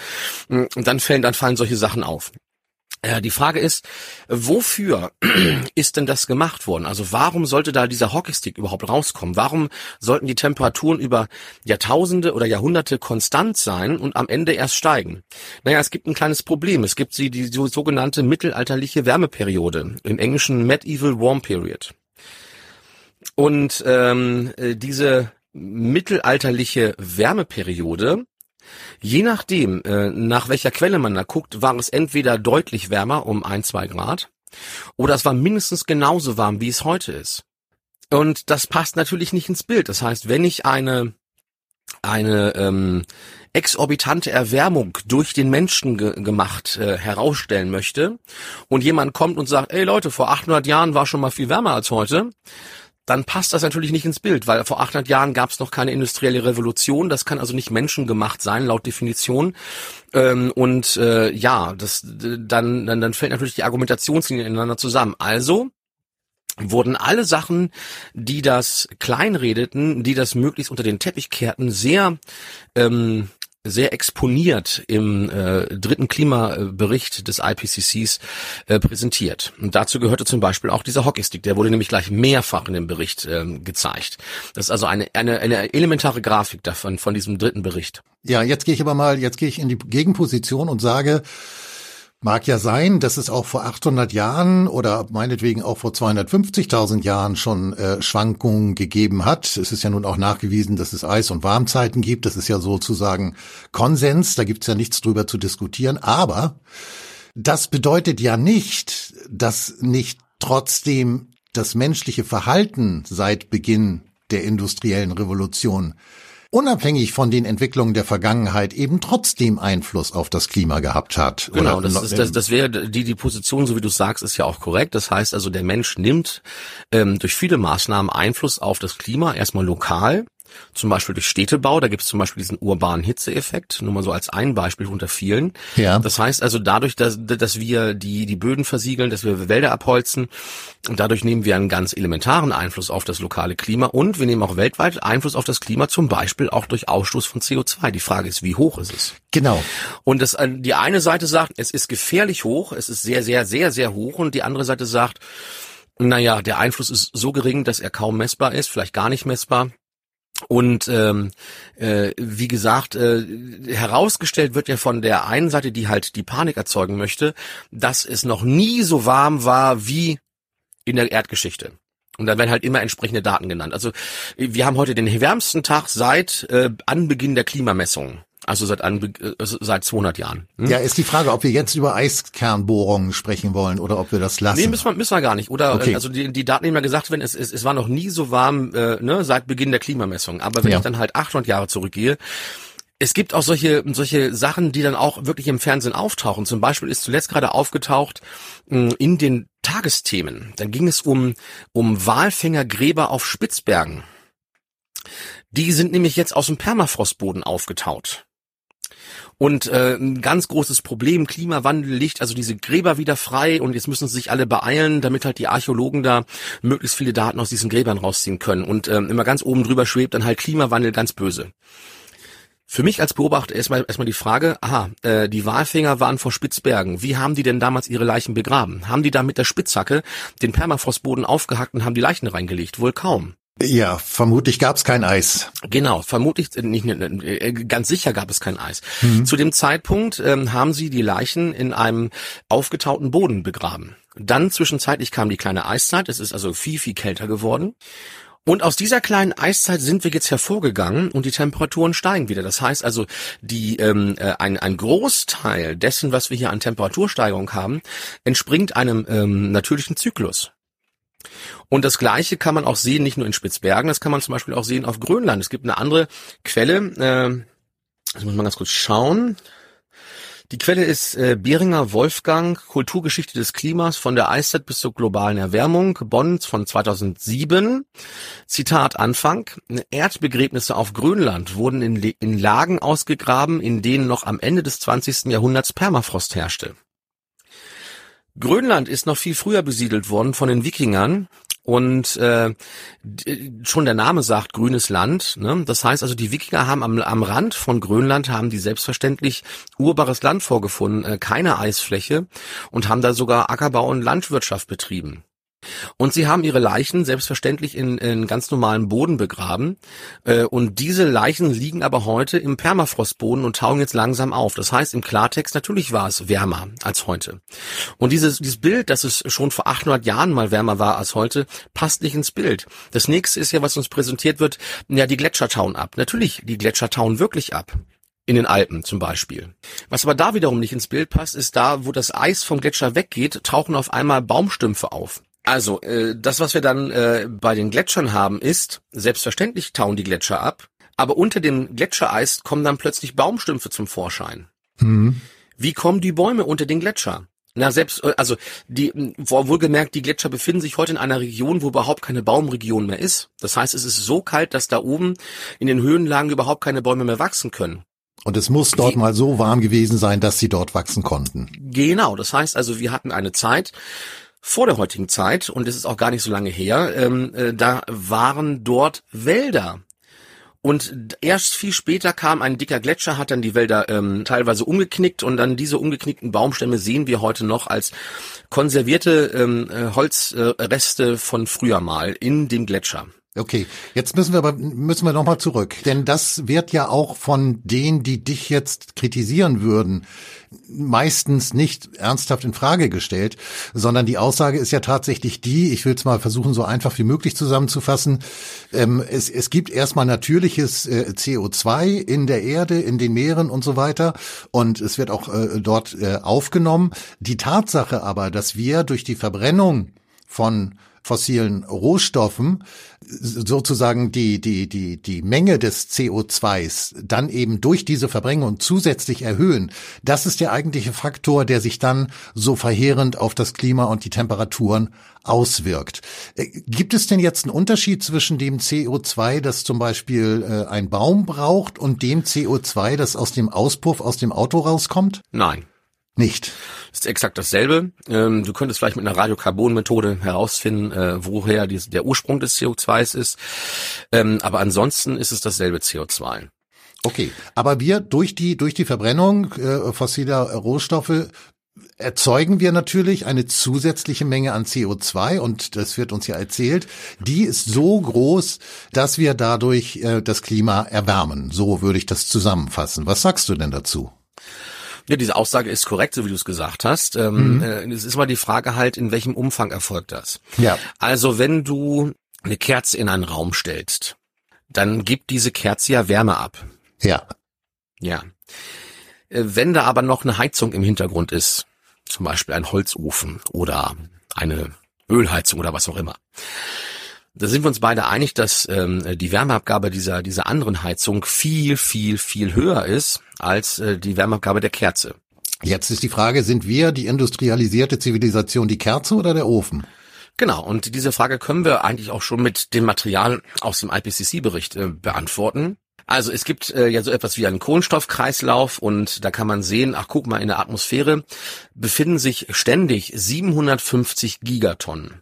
Und dann fallen, dann fallen solche Sachen auf. Äh, Die Frage ist, wofür ist denn das gemacht worden? Also warum sollte da dieser Hockeystick überhaupt rauskommen? Warum sollten die Temperaturen über Jahrtausende oder Jahrhunderte konstant sein und am Ende erst steigen? Naja, es gibt ein kleines Problem. Es gibt die so- sogenannte mittelalterliche Wärmeperiode, im Englischen Medieval Warm Period. Und ähm, äh, diese mittelalterliche Wärmeperiode Je nachdem, äh, nach welcher Quelle man da guckt, war es entweder deutlich wärmer um ein, zwei Grad oder es war mindestens genauso warm, wie es heute ist. Und das passt natürlich nicht ins Bild. Das heißt, wenn ich eine eine ähm, exorbitante Erwärmung durch den Menschen ge gemacht äh, herausstellen möchte und jemand kommt und sagt, ey Leute, vor 800 Jahren war schon mal viel wärmer als heute, dann passt das natürlich nicht ins Bild, weil vor 800 Jahren gab es noch keine industrielle Revolution. Das kann also nicht menschengemacht sein, laut Definition. Ähm, und äh, ja, das dann, dann, dann fällt natürlich die Argumentationslinie ineinander zusammen. Also wurden alle Sachen, die das kleinredeten, die das möglichst unter den Teppich kehrten, sehr ähm, sehr exponiert im äh, dritten Klimabericht des IPCCs äh, präsentiert. Und dazu gehörte zum Beispiel auch dieser Hockeystick. Der wurde nämlich gleich mehrfach in dem Bericht ähm, gezeigt. Das ist also eine, eine, eine elementare Grafik davon, von diesem dritten Bericht. Ja, jetzt gehe ich aber mal, jetzt gehe ich in die Gegenposition und sage, mag ja sein, dass es auch vor 800 Jahren oder meinetwegen auch vor 250.000 Jahren schon äh, Schwankungen gegeben hat. Es ist ja nun auch nachgewiesen, dass es Eis- und Warmzeiten gibt. Das ist ja sozusagen Konsens. Da gibt's ja nichts drüber zu diskutieren. Aber das bedeutet ja nicht, dass nicht trotzdem das menschliche Verhalten seit Beginn der industriellen Revolution unabhängig von den Entwicklungen der Vergangenheit eben trotzdem Einfluss auf das Klima gehabt hat. Genau, Oder- das, ist, das, das wäre die die Position, so wie du sagst, ist ja auch korrekt. Das heißt also, der Mensch nimmt ähm, durch viele Maßnahmen Einfluss auf das Klima, erstmal lokal. Zum Beispiel durch Städtebau. Da gibt es zum Beispiel diesen urbanen Hitzeeffekt, nur mal so als ein Beispiel unter vielen. Ja. Das heißt also dadurch, dass, dass wir die, die Böden versiegeln, dass wir Wälder abholzen, und dadurch nehmen wir einen ganz elementaren Einfluss auf das lokale Klima und wir nehmen auch weltweit Einfluss auf das Klima, zum Beispiel auch durch Ausstoß von CO2. Die Frage ist, wie hoch ist es? Genau. Und das, die eine Seite sagt, es ist gefährlich hoch, es ist sehr, sehr, sehr, sehr hoch und die andere Seite sagt, naja, der Einfluss ist so gering, dass er kaum messbar ist, vielleicht gar nicht messbar. Und ähm, äh, wie gesagt, äh, herausgestellt wird ja von der einen Seite, die halt die Panik erzeugen möchte, dass es noch nie so warm war wie in der Erdgeschichte. Und da werden halt immer entsprechende Daten genannt. Also wir haben heute den wärmsten Tag seit äh, Anbeginn der Klimamessungen. Also seit, Anbe also seit 200 Jahren. Hm? Ja, ist die Frage, ob wir jetzt über Eiskernbohrungen sprechen wollen oder ob wir das lassen. Nee, müssen wir, müssen wir gar nicht. Oder okay. also die, die Daten haben ja gesagt, wenn es, es, es war noch nie so warm äh, ne, seit Beginn der Klimamessung. Aber wenn ja. ich dann halt 800 Jahre zurückgehe, es gibt auch solche, solche Sachen, die dann auch wirklich im Fernsehen auftauchen. Zum Beispiel ist zuletzt gerade aufgetaucht mh, in den Tagesthemen. Dann ging es um, um Walfängergräber auf Spitzbergen. Die sind nämlich jetzt aus dem Permafrostboden aufgetaut. Und äh, ein ganz großes Problem, Klimawandel liegt also diese Gräber wieder frei und jetzt müssen sich alle beeilen, damit halt die Archäologen da möglichst viele Daten aus diesen Gräbern rausziehen können. Und äh, immer ganz oben drüber schwebt dann halt Klimawandel ganz böse. Für mich als Beobachter erstmal erstmal die Frage, aha, äh, die Walfänger waren vor Spitzbergen. Wie haben die denn damals ihre Leichen begraben? Haben die da mit der Spitzhacke den Permafrostboden aufgehackt und haben die Leichen reingelegt? Wohl kaum. Ja, vermutlich gab es kein Eis. Genau, vermutlich äh, nicht äh, ganz sicher gab es kein Eis. Mhm. Zu dem Zeitpunkt ähm, haben sie die Leichen in einem aufgetauten Boden begraben. Dann zwischenzeitlich kam die kleine Eiszeit. Es ist also viel viel kälter geworden. Und aus dieser kleinen Eiszeit sind wir jetzt hervorgegangen und die Temperaturen steigen wieder. Das heißt also, die, ähm, äh, ein, ein Großteil dessen, was wir hier an Temperatursteigerung haben, entspringt einem ähm, natürlichen Zyklus. Und das Gleiche kann man auch sehen, nicht nur in Spitzbergen, das kann man zum Beispiel auch sehen auf Grönland. Es gibt eine andere Quelle, äh, das muss man ganz kurz schauen. Die Quelle ist äh, Beringer Wolfgang, Kulturgeschichte des Klimas von der Eiszeit bis zur globalen Erwärmung, Bonn von 2007. Zitat Anfang. Erdbegräbnisse auf Grönland wurden in, in Lagen ausgegraben, in denen noch am Ende des 20. Jahrhunderts Permafrost herrschte. Grönland ist noch viel früher besiedelt worden von den Wikingern und äh, schon der Name sagt grünes Land. Ne? Das heißt also, die Wikinger haben am, am Rand von Grönland haben die selbstverständlich urbares Land vorgefunden, äh, keine Eisfläche und haben da sogar Ackerbau und Landwirtschaft betrieben. Und sie haben ihre Leichen selbstverständlich in, in ganz normalen Boden begraben. Äh, und diese Leichen liegen aber heute im Permafrostboden und tauen jetzt langsam auf. Das heißt im Klartext, natürlich war es wärmer als heute. Und dieses, dieses Bild, dass es schon vor 800 Jahren mal wärmer war als heute, passt nicht ins Bild. Das nächste ist ja, was uns präsentiert wird, ja, die Gletscher tauen ab. Natürlich, die Gletscher tauen wirklich ab in den Alpen zum Beispiel. Was aber da wiederum nicht ins Bild passt, ist da, wo das Eis vom Gletscher weggeht, tauchen auf einmal Baumstümpfe auf. Also, äh, das, was wir dann äh, bei den Gletschern haben, ist, selbstverständlich tauen die Gletscher ab, aber unter dem Gletschereis kommen dann plötzlich Baumstümpfe zum Vorschein. Mhm. Wie kommen die Bäume unter den Gletscher? Na, selbst, äh, also, die, wohlgemerkt, die Gletscher befinden sich heute in einer Region, wo überhaupt keine Baumregion mehr ist. Das heißt, es ist so kalt, dass da oben in den Höhenlagen überhaupt keine Bäume mehr wachsen können. Und es muss dort mal so warm gewesen sein, dass sie dort wachsen konnten. Genau, das heißt also, wir hatten eine Zeit, vor der heutigen Zeit, und es ist auch gar nicht so lange her, ähm, äh, da waren dort Wälder. Und erst viel später kam ein dicker Gletscher, hat dann die Wälder ähm, teilweise umgeknickt und dann diese umgeknickten Baumstämme sehen wir heute noch als konservierte ähm, äh, Holzreste von früher mal in dem Gletscher. Okay, jetzt müssen wir aber müssen wir noch mal zurück, denn das wird ja auch von denen, die dich jetzt kritisieren würden, meistens nicht ernsthaft in Frage gestellt, sondern die Aussage ist ja tatsächlich die, ich will es mal versuchen, so einfach wie möglich zusammenzufassen, ähm, es, es gibt erstmal natürliches äh, CO2 in der Erde, in den Meeren und so weiter und es wird auch äh, dort äh, aufgenommen. Die Tatsache aber, dass wir durch die Verbrennung von fossilen Rohstoffen sozusagen die, die, die, die Menge des CO2s dann eben durch diese Verbringung zusätzlich erhöhen, das ist der eigentliche Faktor, der sich dann so verheerend auf das Klima und die Temperaturen auswirkt. Äh, gibt es denn jetzt einen Unterschied zwischen dem CO2, das zum Beispiel äh, ein Baum braucht, und dem CO2, das aus dem Auspuff aus dem Auto rauskommt? Nein. Nicht. ist exakt dasselbe. Ähm, du könntest vielleicht mit einer Radiokarbon-Methode herausfinden, äh, woher die, der Ursprung des CO2s ist. Ähm, aber ansonsten ist es dasselbe CO2. Okay, aber wir durch die durch die Verbrennung äh, fossiler Rohstoffe erzeugen wir natürlich eine zusätzliche Menge an CO2 und das wird uns ja erzählt, die ist so groß, dass wir dadurch äh, das Klima erwärmen. So würde ich das zusammenfassen. Was sagst du denn dazu? Ja, diese Aussage ist korrekt, so wie du es gesagt hast. Ähm, mhm. äh, es ist mal die Frage halt, in welchem Umfang erfolgt das? Ja. Also wenn du eine Kerze in einen Raum stellst, dann gibt diese Kerze ja Wärme ab. Ja. Ja. Äh, wenn da aber noch eine Heizung im Hintergrund ist, zum Beispiel ein Holzofen oder eine Ölheizung oder was auch immer, da sind wir uns beide einig, dass ähm, die Wärmeabgabe dieser, dieser anderen Heizung viel, viel, viel höher ist als äh, die Wärmeabgabe der Kerze. Jetzt ist die Frage, sind wir die industrialisierte Zivilisation die Kerze oder der Ofen? Genau, und diese Frage können wir eigentlich auch schon mit dem Material aus dem IPCC-Bericht äh, beantworten. Also es gibt äh, ja so etwas wie einen Kohlenstoffkreislauf und da kann man sehen, ach guck mal, in der Atmosphäre befinden sich ständig 750 Gigatonnen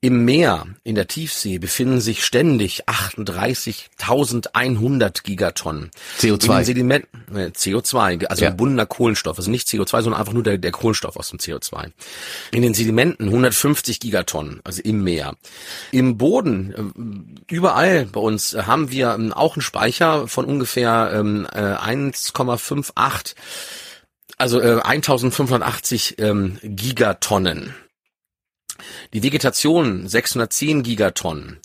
im Meer, in der Tiefsee, befinden sich ständig 38.100 Gigatonnen. CO2. Sediment, äh, CO2, also ja. gebundener Kohlenstoff. Also nicht CO2, sondern einfach nur der, der Kohlenstoff aus dem CO2. In den Sedimenten 150 Gigatonnen, also im Meer. Im Boden, äh, überall bei uns, haben wir ähm, auch einen Speicher von ungefähr ähm, 1,58, äh, also äh, 1580 ähm, Gigatonnen. Die Vegetation 610 Gigatonnen.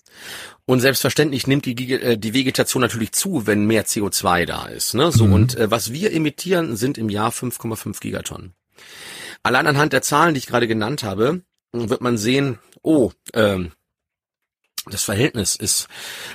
Und selbstverständlich nimmt die, äh, die Vegetation natürlich zu, wenn mehr CO2 da ist. Ne? So, mhm. und äh, was wir emittieren, sind im Jahr 5,5 Gigatonnen. Allein anhand der Zahlen, die ich gerade genannt habe, wird man sehen, oh, ähm, das Verhältnis ist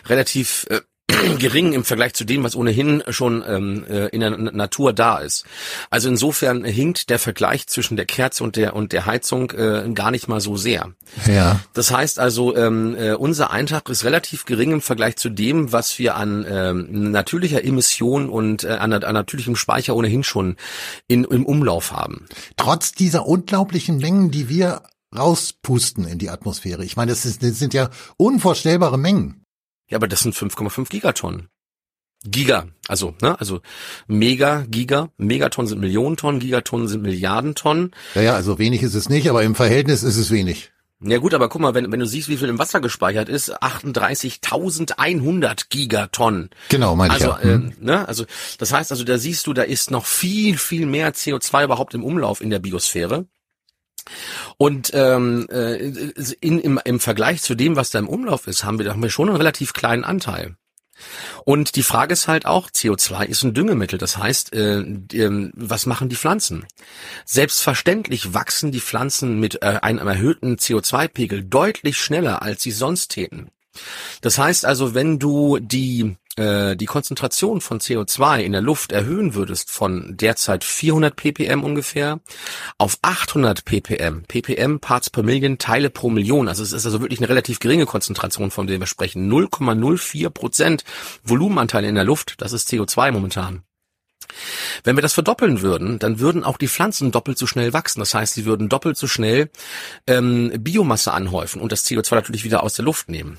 relativ äh, gering im Vergleich zu dem, was ohnehin schon ähm, äh, in der Natur da ist. Also insofern hinkt der Vergleich zwischen der Kerze und der und der Heizung äh, gar nicht mal so sehr. Ja. Das heißt also, ähm, äh, unser Eintrag ist relativ gering im Vergleich zu dem, was wir an ähm, natürlicher Emission und äh, an, an natürlichem Speicher ohnehin schon in, im Umlauf haben. Trotz dieser unglaublichen Mengen, die wir rauspusten in die Atmosphäre. Ich meine, das, ist, das sind ja unvorstellbare Mengen. Ja, aber das sind 5,5 Gigatonnen. Giga, also, ne, also Mega, Giga, Megatonnen sind Millionen Tonnen, Gigatonnen sind Milliarden Tonnen. Ja, ja, also wenig ist es nicht, aber im Verhältnis ist es wenig. Ja gut, aber guck mal, wenn, wenn du siehst, wie viel im Wasser gespeichert ist, 38.100 Gigatonnen. Genau, meine also, ich ja. Äh, ne, also das heißt also, da siehst du, da ist noch viel, viel mehr CO2 überhaupt im Umlauf in der Biosphäre. Und ähm, äh, in, im, im Vergleich zu dem, was da im Umlauf ist, haben wir, haben wir schon einen relativ kleinen Anteil. Und die Frage ist halt auch, CO2 ist ein Düngemittel. Das heißt, äh, äh, was machen die Pflanzen? Selbstverständlich wachsen die Pflanzen mit äh, einem erhöhten CO2-Pegel deutlich schneller, als sie sonst täten. Das heißt also, wenn du die die Konzentration von CO2 in der Luft erhöhen würdest von derzeit 400 ppm ungefähr auf 800 ppm, ppm Parts per Million, Teile pro Million, also es ist also wirklich eine relativ geringe Konzentration, von der wir sprechen, 0,04 Prozent Volumenanteil in der Luft, das ist CO2 momentan. Wenn wir das verdoppeln würden, dann würden auch die Pflanzen doppelt so schnell wachsen. Das heißt, sie würden doppelt so schnell ähm, Biomasse anhäufen und das CO2 natürlich wieder aus der Luft nehmen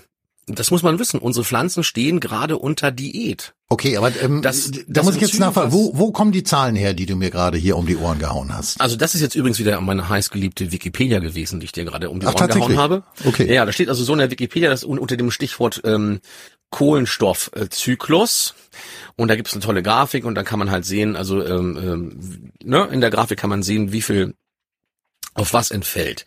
das muss man wissen, unsere Pflanzen stehen gerade unter Diät. Okay, aber ähm, das, da das muss ich jetzt nachfragen, wo, wo kommen die Zahlen her, die du mir gerade hier um die Ohren gehauen hast? Also das ist jetzt übrigens wieder meine heißgeliebte Wikipedia gewesen, die ich dir gerade um die Ach, Ohren gehauen habe. Okay. Ja, da steht also so in der Wikipedia, das unter dem Stichwort ähm, Kohlenstoffzyklus. Und da gibt's eine tolle Grafik und dann kann man halt sehen, also ähm, ähm, ne, in der Grafik kann man sehen, wie viel auf was entfällt.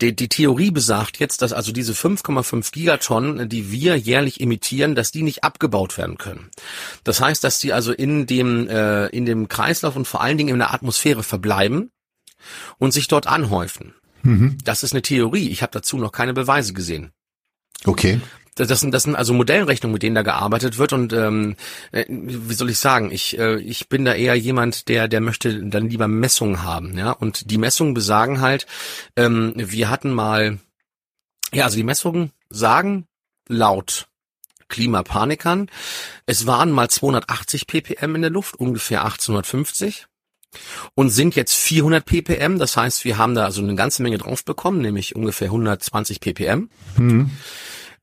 Die, die Theorie besagt jetzt, dass also diese 5,5 Gigatonnen, die wir jährlich emittieren, dass die nicht abgebaut werden können. Das heißt, dass die also in dem, äh, in dem Kreislauf und vor allen Dingen in der Atmosphäre verbleiben und sich dort anhäufen. Mhm. Das ist eine Theorie. Ich habe dazu noch keine Beweise gesehen. Okay. Das, sind, das sind also Modellrechnungen, mit denen da gearbeitet wird und ähm, äh, wie soll ich sagen, ich, äh, ich bin da eher jemand, der, der möchte dann lieber Messungen haben, ja. Und die Messungen besagen halt, ähm, wir hatten mal, ja, also die Messungen sagen laut Klimapanikern, es waren mal 280 ppm in der Luft, ungefähr 1850 und sind jetzt 400 ppm. Das heißt, wir haben da also eine ganze Menge drauf bekommen, nämlich ungefähr 120 ppm. Mhm.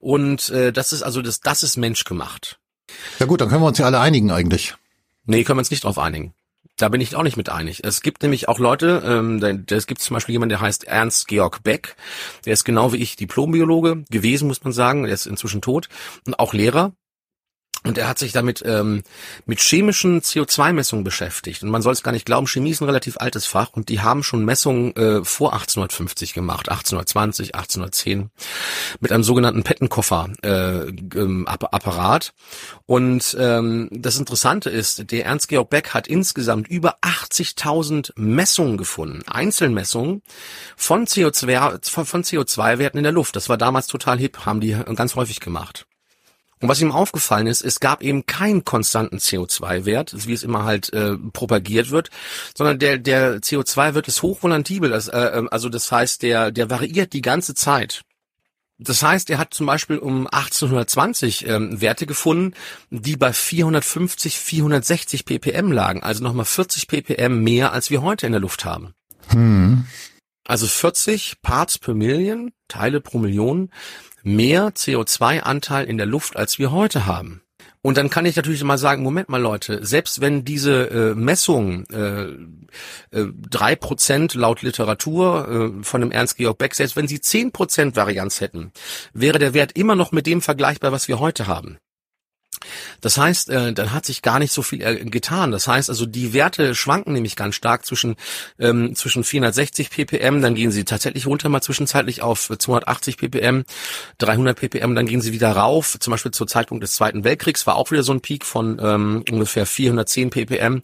Und äh, das ist also das, das ist menschgemacht. Ja gut, dann können wir uns ja alle einigen eigentlich. Nee, können wir uns nicht drauf einigen. Da bin ich auch nicht mit einig. Es gibt nämlich auch Leute, ähm, es gibt zum Beispiel jemanden, der heißt Ernst Georg Beck, der ist genau wie ich Diplombiologe gewesen, muss man sagen, er ist inzwischen tot und auch Lehrer. Und er hat sich damit ähm, mit chemischen CO2-Messungen beschäftigt. Und man soll es gar nicht glauben, Chemie ist ein relativ altes Fach und die haben schon Messungen äh, vor 1850 gemacht, 1820, 1810, mit einem sogenannten Pettenkoffer-Apparat. Äh, und ähm, das Interessante ist, der Ernst Georg Beck hat insgesamt über 80.000 Messungen gefunden, Einzelmessungen von CO2, von CO2-Werten in der Luft. Das war damals total hip, haben die ganz häufig gemacht. Und was ihm aufgefallen ist, es gab eben keinen konstanten CO2-Wert, wie es immer halt äh, propagiert wird, sondern der, der CO2-Wert ist hochvolatil, das, äh, ähm, also das heißt, der, der variiert die ganze Zeit. Das heißt, er hat zum Beispiel um 1820 ähm, Werte gefunden, die bei 450, 460 ppm lagen, also nochmal 40 ppm mehr, als wir heute in der Luft haben. Hm. Also 40 Parts per Million, Teile pro Million, mehr CO2-Anteil in der Luft, als wir heute haben. Und dann kann ich natürlich mal sagen, Moment mal Leute, selbst wenn diese äh, Messung äh, äh, drei äh, Prozent laut Literatur äh, von dem Ernst-Georg Beck, selbst wenn sie zehn Prozent Varianz hätten, wäre der Wert immer noch mit dem vergleichbar, was wir heute haben. Das heißt, äh, dann hat sich gar nicht so viel äh, getan. Das heißt also, die Werte schwanken nämlich ganz stark zwischen ähm, zwischen 460 ppm, dann gehen sie tatsächlich runter mal zwischenzeitlich auf 280 ppm, 300 ppm, dann gehen sie wieder rauf. Zum Beispiel zur Zeitpunkt des Zweiten Weltkriegs war auch wieder so ein Peak von ähm, ungefähr 410 ppm.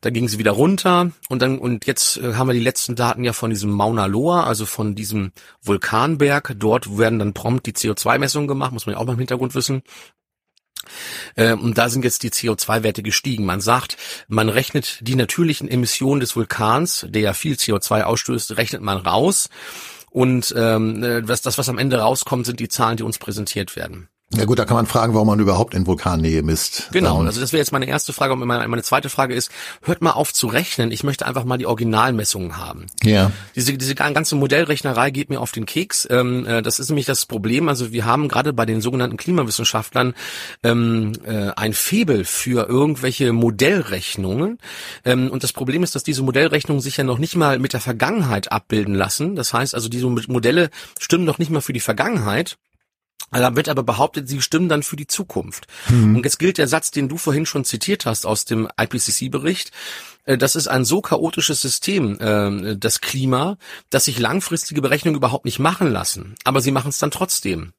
Da gingen sie wieder runter und dann und jetzt äh, haben wir die letzten Daten ja von diesem Mauna Loa, also von diesem Vulkanberg. Dort werden dann prompt die CO2-Messungen gemacht, muss man ja auch mal im Hintergrund wissen. Äh, und da sind jetzt die CO2-Werte gestiegen. Man sagt, man rechnet die natürlichen Emissionen des Vulkans, der ja viel CO2 ausstößt, rechnet man raus. Und ähm, äh, das, das, was am Ende rauskommt, sind die Zahlen, die uns präsentiert werden. Ja gut, da kann man fragen, warum man überhaupt in Vulkannähe misst. Genau, ähm, also das wäre jetzt meine erste Frage. Und meine, meine zweite Frage ist, hört mal auf zu rechnen. Ich möchte einfach mal die Originalmessungen haben. Ja. Diese, diese ganze Modellrechnerei geht mir auf den Keks. Ähm, äh, das ist nämlich das Problem. Also wir haben gerade bei den sogenannten Klimawissenschaftlern ähm, äh, ein Febel für irgendwelche Modellrechnungen. Ähm, und das Problem ist, dass diese Modellrechnungen sich ja noch nicht mal mit der Vergangenheit abbilden lassen. Das heißt also, diese Modelle stimmen noch nicht mal für die Vergangenheit da wird aber behauptet, sie stimmen dann für die Zukunft. Mhm. Und jetzt gilt der Satz, den du vorhin schon zitiert hast aus dem IPCC-Bericht. Äh, das ist ein so chaotisches System, äh, das Klima, dass sich langfristige Berechnungen überhaupt nicht machen lassen. Aber sie machen es dann trotzdem.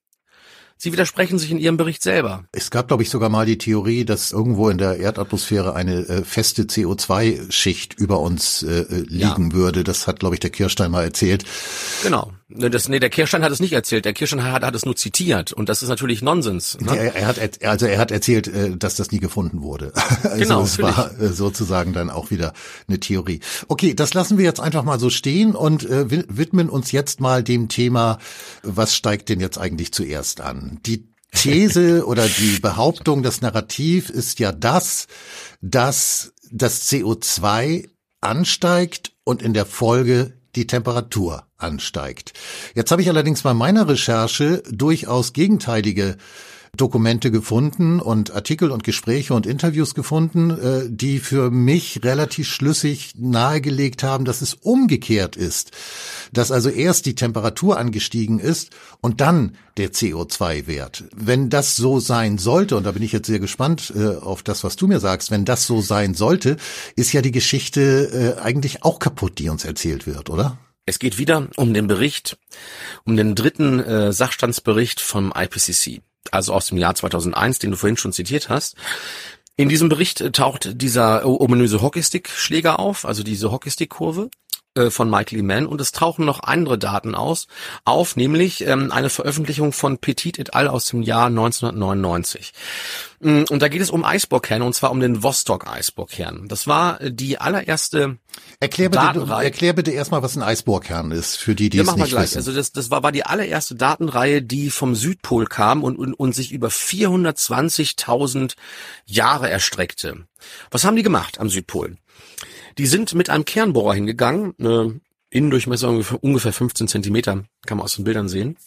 Sie widersprechen sich in Ihrem Bericht selber. Es gab, glaube ich, sogar mal die Theorie, dass irgendwo in der Erdatmosphäre eine äh, feste CO2-Schicht über uns äh, äh, liegen ja. würde. Das hat, glaube ich, der Kirstein mal erzählt. Genau. Das, nee, der Kirstein hat es nicht erzählt. Der Kirstein hat, hat es nur zitiert. Und das ist natürlich Nonsens. Ne? Er, er, hat, also er hat erzählt, äh, dass das nie gefunden wurde. Also genau. Es war äh, sozusagen dann auch wieder eine Theorie. Okay, das lassen wir jetzt einfach mal so stehen und äh, widmen uns jetzt mal dem Thema, was steigt denn jetzt eigentlich zuerst an? Die These oder die Behauptung, das Narrativ ist ja das, dass das CO2 ansteigt und in der Folge die Temperatur ansteigt. Jetzt habe ich allerdings bei meiner Recherche durchaus gegenteilige Dokumente gefunden und Artikel und Gespräche und Interviews gefunden, äh, die für mich relativ schlüssig nahegelegt haben, dass es umgekehrt ist. Dass also erst die Temperatur angestiegen ist und dann der CO2-Wert. Wenn das so sein sollte, und da bin ich jetzt sehr gespannt äh, auf das, was du mir sagst, wenn das so sein sollte, ist ja die Geschichte äh, eigentlich auch kaputt, die uns erzählt wird, oder? Es geht wieder um den Bericht, um den dritten äh, Sachstandsbericht vom IPCC, also aus dem Jahr 2001, den du vorhin schon zitiert hast. In diesem Bericht taucht dieser ominöse Hockeystick-Schläger auf, also diese Hockeystick-Kurve. Äh, von Michael E. Mann und es tauchen noch andere Daten aus, auf, nämlich ähm, eine Veröffentlichung von Petit et al. aus dem Jahr 1999. Mm, und da geht es um Eisbohrkerne und zwar um den Vostok-Eisbohrkern. Das war äh, die allererste Erklär bitte, erklär bitte erstmal, was ein Eisbohrkern ist, für die, die ja, es nicht gleich. wissen. Also das, das war, war die allererste Datenreihe, die vom Südpol kam und, und, und sich über 420.000 Jahre erstreckte. Was haben die gemacht am Südpol? Die sind mit einem Kernbohrer hingegangen, eine Innendurchmesser ungefähr, ungefähr 15 Zentimeter, kann man aus den Bildern sehen.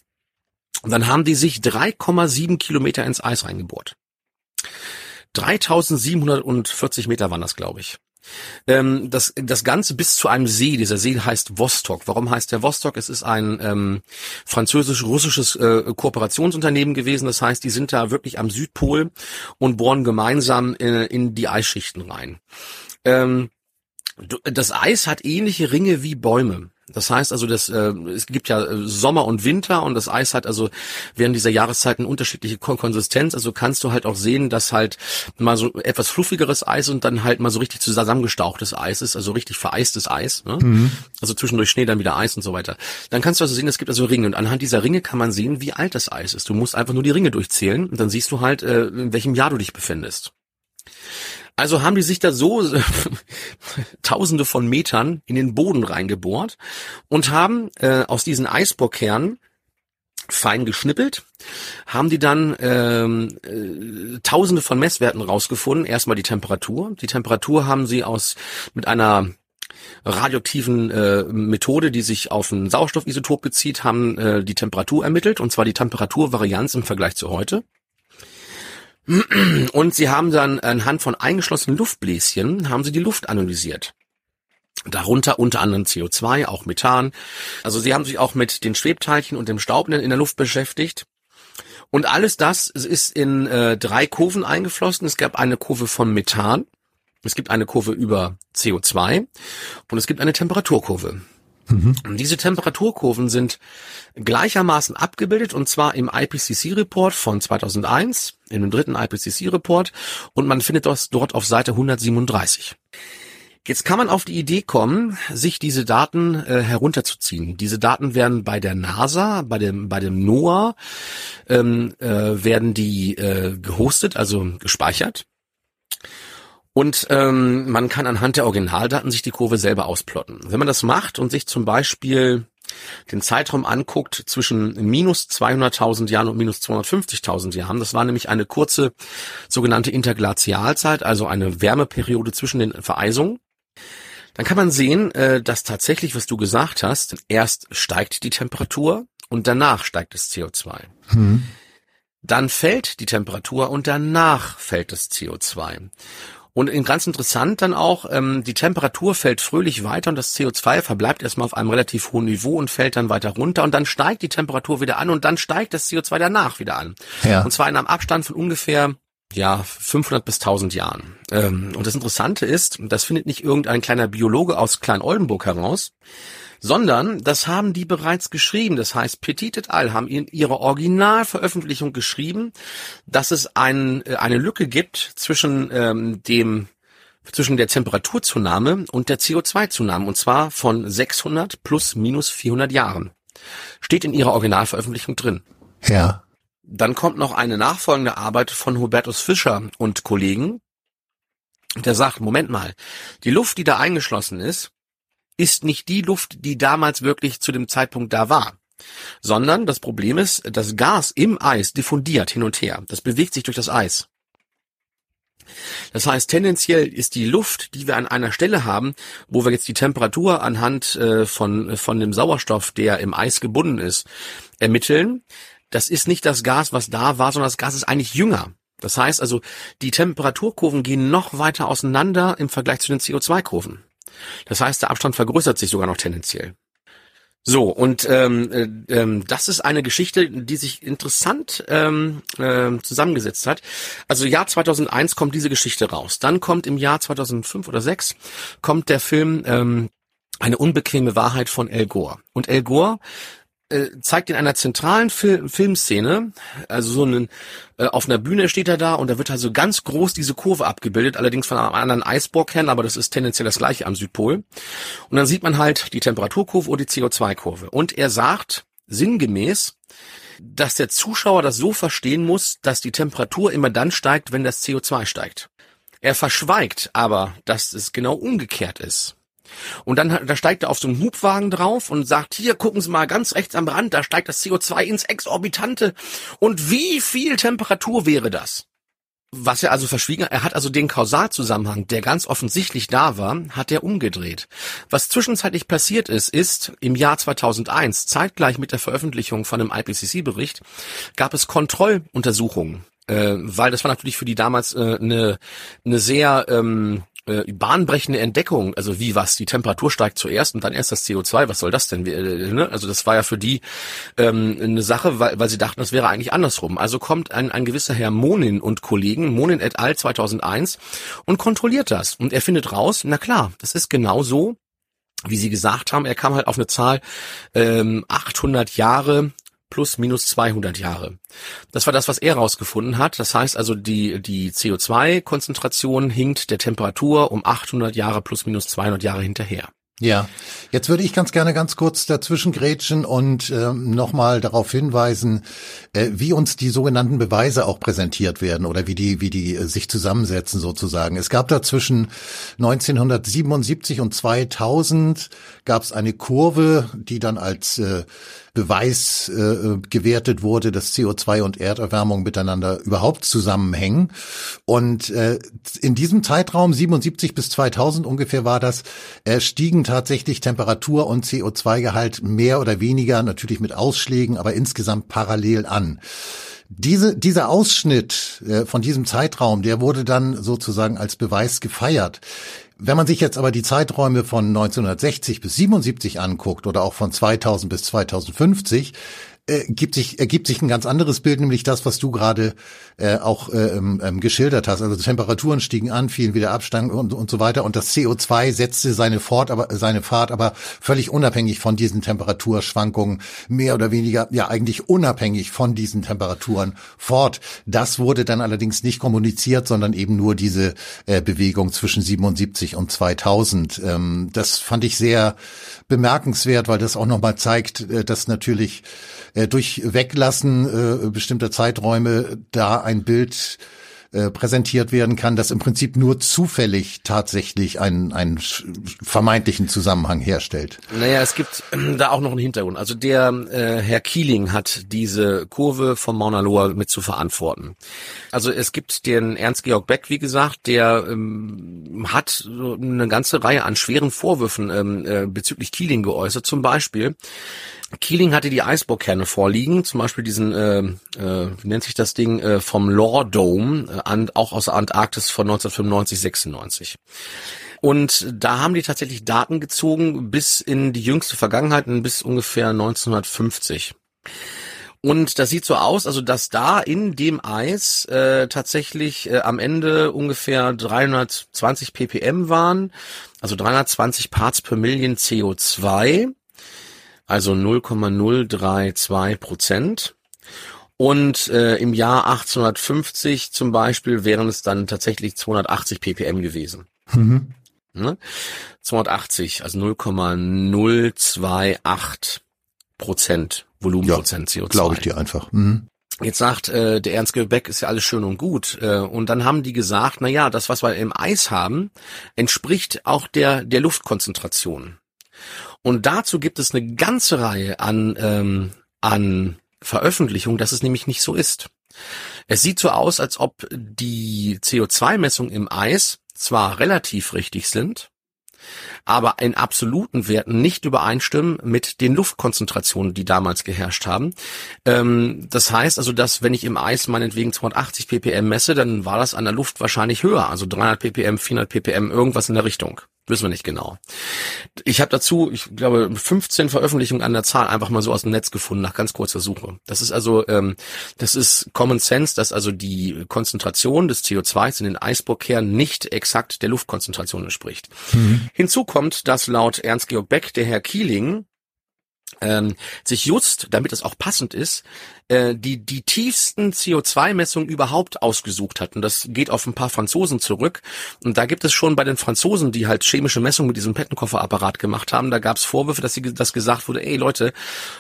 Und dann haben die sich 3,7 Kilometer ins Eis reingebohrt. 3740 Meter waren das, glaube ich. Ähm, das, das Ganze bis zu einem See. Dieser See heißt Vostok. Warum heißt der Vostok? Es ist ein ähm, französisch-russisches äh, Kooperationsunternehmen gewesen. Das heißt, die sind da wirklich am Südpol und bohren gemeinsam äh, in die Eisschichten rein. Ähm, das Eis hat ähnliche Ringe wie Bäume. Das heißt also, das, äh, es gibt ja äh, Sommer und Winter und das Eis hat also während dieser Jahreszeiten unterschiedliche Konsistenz. Also kannst du halt auch sehen, dass halt mal so etwas fluffigeres Eis und dann halt mal so richtig zusammengestauchtes Eis ist, also richtig vereistes Eis. Ne? Mhm. Also zwischendurch Schnee, dann wieder Eis und so weiter. Dann kannst du also sehen, es gibt also Ringe und anhand dieser Ringe kann man sehen, wie alt das Eis ist. Du musst einfach nur die Ringe durchzählen und dann siehst du halt, äh, in welchem Jahr du dich befindest. Also haben die sich da so tausende von Metern in den Boden reingebohrt und haben äh, aus diesen Eisbohrkernen fein geschnippelt, haben die dann ähm, äh, tausende von Messwerten rausgefunden. Erstmal die Temperatur. Die Temperatur haben sie aus mit einer radioaktiven äh, Methode, die sich auf ein Sauerstoffisotop bezieht, haben äh, die Temperatur ermittelt, und zwar die Temperaturvarianz im Vergleich zu heute. Und sie haben dann anhand von eingeschlossenen Luftbläschen haben sie die Luft analysiert. Darunter unter anderem CO2, auch Methan. Also sie haben sich auch mit den Schwebteilchen und dem Staub in der Luft beschäftigt. Und alles das ist in äh, drei Kurven eingeflossen. Es gab eine Kurve von Methan, es gibt eine Kurve über CO2 und es gibt eine Temperaturkurve. Mhm. Diese Temperaturkurven sind gleichermaßen abgebildet und zwar im IPCC-Report von 2001, in dem dritten IPCC-Report und man findet das dort auf Seite 137. Jetzt kann man auf die Idee kommen, sich diese Daten äh, herunterzuziehen. Diese Daten werden bei der NASA, bei dem bei dem NOAA ähm, äh, werden die äh, gehostet, also gespeichert. Und ähm, man kann anhand der Originaldaten sich die Kurve selber ausplotten. Wenn man das macht und sich zum Beispiel den Zeitraum anguckt zwischen minus 200.000 Jahren und minus 250.000 Jahren, das war nämlich eine kurze sogenannte Interglazialzeit, also eine Wärmeperiode zwischen den Vereisungen, dann kann man sehen, äh, dass tatsächlich, was du gesagt hast, erst steigt die Temperatur und danach steigt das CO2. Hm. Dann fällt die Temperatur und danach fällt das CO2. Und ganz interessant dann auch, ähm, die Temperatur fällt fröhlich weiter und das CO2 verbleibt erstmal auf einem relativ hohen Niveau und fällt dann weiter runter und dann steigt die Temperatur wieder an und dann steigt das CO2 danach wieder an. Ja. Und zwar in einem Abstand von ungefähr ja, 500 bis 1000 Jahren. Ähm, und das Interessante ist, das findet nicht irgendein kleiner Biologe aus Klein-Oldenburg heraus, sondern das haben die bereits geschrieben. Das heißt, Petit et al. haben in ihrer Originalveröffentlichung geschrieben, dass es ein, äh, eine Lücke gibt zwischen ähm, dem zwischen der Temperaturzunahme und der CO2-Zunahme, und zwar von 600 plus minus 400 Jahren. Steht in ihrer Originalveröffentlichung drin. Ja. Dann kommt noch eine nachfolgende Arbeit von Hubertus Fischer und Kollegen, der sagt, Moment mal, die Luft, die da eingeschlossen ist, ist nicht die Luft, die damals wirklich zu dem Zeitpunkt da war. Sondern das Problem ist, das Gas im Eis diffundiert hin und her. Das bewegt sich durch das Eis. Das heißt, tendenziell ist die Luft, die wir an einer Stelle haben, wo wir jetzt die Temperatur anhand äh, von, von dem Sauerstoff, der im Eis gebunden ist, ermitteln, das ist nicht das Gas, was da war, sondern das Gas ist eigentlich jünger. Das heißt also, die Temperaturkurven gehen noch weiter auseinander im Vergleich zu den CO2-Kurven. Das heißt, der Abstand vergrößert sich sogar noch tendenziell. So, und ähm, äh, ähm, das ist eine Geschichte, die sich interessant ähm, äh, zusammengesetzt hat. Also Jahr 2001 kommt diese Geschichte raus. Dann kommt im Jahr 2005 oder 6 kommt der Film ähm, Eine unbequeme Wahrheit von El Gore. Und El Gore äh, zeigt in einer zentralen Fil Filmszene, also so einen, äh, auf einer Bühne steht er da und da wird also ganz groß diese Kurve abgebildet, allerdings von einem anderen Eisbohrkern, aber das ist tendenziell das gleiche am Südpol. Und dann sieht man halt die Temperaturkurve und die CO2-Kurve. Und er sagt sinngemäß, dass der Zuschauer das so verstehen muss, dass die Temperatur immer dann steigt, wenn das CO2 steigt. Er verschweigt aber, dass es genau umgekehrt ist. Und dann da steigt er auf so einen Hubwagen drauf und sagt, hier gucken Sie mal ganz rechts am Rand, da steigt das CO2 ins Exorbitante. Und wie viel Temperatur wäre das? Was er also verschwiegen, er hat also den Kausalzusammenhang, der ganz offensichtlich da war, hat er umgedreht. Was zwischenzeitlich passiert ist, ist im Jahr 2001, zeitgleich mit der Veröffentlichung von einem IPCC-Bericht, gab es Kontrolluntersuchungen äh, weil das war natürlich für die damals eine äh, ne sehr ähm, äh, bahnbrechende Entdeckung, also wie was, die Temperatur steigt zuerst und dann erst das CO2, was soll das denn? Äh, ne? Also das war ja für die ähm, eine Sache, weil, weil sie dachten, das wäre eigentlich andersrum. Also kommt ein, ein gewisser Herr Monin und Kollegen, Monin et al. 2001 und kontrolliert das. Und er findet raus, na klar, das ist genau so, wie Sie gesagt haben, er kam halt auf eine Zahl ähm, 800 Jahre plus minus 200 Jahre. Das war das, was er rausgefunden hat. Das heißt also, die, die CO2-Konzentration hinkt der Temperatur um 800 Jahre plus minus 200 Jahre hinterher. Ja, jetzt würde ich ganz gerne ganz kurz dazwischen grätschen und äh, nochmal darauf hinweisen, äh, wie uns die sogenannten Beweise auch präsentiert werden oder wie die, wie die äh, sich zusammensetzen sozusagen. Es gab da zwischen 1977 und 2000 gab es eine Kurve, die dann als äh, Beweis äh, gewertet wurde, dass CO2 und Erderwärmung miteinander überhaupt zusammenhängen. Und äh, in diesem Zeitraum, 77 bis 2000 ungefähr war das, äh, stiegen tatsächlich Temperatur und CO2-Gehalt mehr oder weniger, natürlich mit Ausschlägen, aber insgesamt parallel an. Diese, dieser Ausschnitt äh, von diesem Zeitraum, der wurde dann sozusagen als Beweis gefeiert. Wenn man sich jetzt aber die Zeiträume von 1960 bis 77 anguckt oder auch von 2000 bis 2050, äh, gibt sich, ergibt sich ein ganz anderes Bild, nämlich das, was du gerade äh, auch äh, ähm, ähm geschildert hast. Also Temperaturen stiegen an, fielen wieder ab, und, und so weiter. Und das CO2 setzte seine, Fort, aber, seine Fahrt aber völlig unabhängig von diesen Temperaturschwankungen, mehr oder weniger, ja eigentlich unabhängig von diesen Temperaturen fort. Das wurde dann allerdings nicht kommuniziert, sondern eben nur diese äh, Bewegung zwischen 77 und 2000. Ähm, das fand ich sehr bemerkenswert, weil das auch nochmal zeigt, äh, dass natürlich äh, durch Weglassen äh, bestimmter Zeiträume da ein Bild äh, präsentiert werden kann, das im Prinzip nur zufällig tatsächlich einen, einen vermeintlichen Zusammenhang herstellt. Naja, es gibt äh, da auch noch einen Hintergrund. Also der äh, Herr Kieling hat diese Kurve vom Mauna Loa mit zu verantworten. Also es gibt den Ernst-Georg Beck, wie gesagt, der ähm, hat so eine ganze Reihe an schweren Vorwürfen ähm, äh, bezüglich Kieling geäußert. Zum Beispiel, Keeling hatte die Eisbohrkerne vorliegen, zum Beispiel diesen, äh, äh, wie nennt sich das Ding, äh, vom Lore Dome, äh, an, auch aus der Antarktis von 1995, 96. Und da haben die tatsächlich Daten gezogen bis in die jüngste Vergangenheit, bis ungefähr 1950. Und das sieht so aus, also dass da in dem Eis äh, tatsächlich äh, am Ende ungefähr 320 ppm waren, also 320 Parts per Million CO2 also 0,032 Prozent. Und äh, im Jahr 1850 zum Beispiel wären es dann tatsächlich 280 ppm gewesen. Mhm. Ne? 280, also 0,028 Prozent Volumenprozent ja, CO2. Glaube ich dir einfach. Mhm. Jetzt sagt äh, der Ernst Beck ist ja alles schön und gut äh, und dann haben die gesagt, na ja, das was wir im Eis haben, entspricht auch der der Luftkonzentration. Und dazu gibt es eine ganze Reihe an, ähm, an Veröffentlichungen, dass es nämlich nicht so ist. Es sieht so aus, als ob die CO2-Messungen im Eis zwar relativ richtig sind, aber in absoluten Werten nicht übereinstimmen mit den Luftkonzentrationen, die damals geherrscht haben. Ähm, das heißt also, dass wenn ich im Eis meinetwegen 280 ppm messe, dann war das an der Luft wahrscheinlich höher, also 300 ppm, 400 ppm, irgendwas in der Richtung. Wissen wir nicht genau. Ich habe dazu, ich glaube, 15 Veröffentlichungen an der Zahl einfach mal so aus dem Netz gefunden nach ganz kurzer Suche. Das ist also, ähm, das ist Common Sense, dass also die Konzentration des CO2 in den Eisbohrkernen nicht exakt der Luftkonzentration entspricht. Mhm. Hinzu kommt, dass laut Ernst-Georg Beck der Herr Kieling ähm, sich just, damit es auch passend ist, äh, die die tiefsten CO2-Messungen überhaupt ausgesucht hat. Und das geht auf ein paar Franzosen zurück. Und da gibt es schon bei den Franzosen, die halt chemische Messungen mit diesem Pettenkofferapparat gemacht haben, da gab es Vorwürfe, dass sie das gesagt wurde, ey Leute,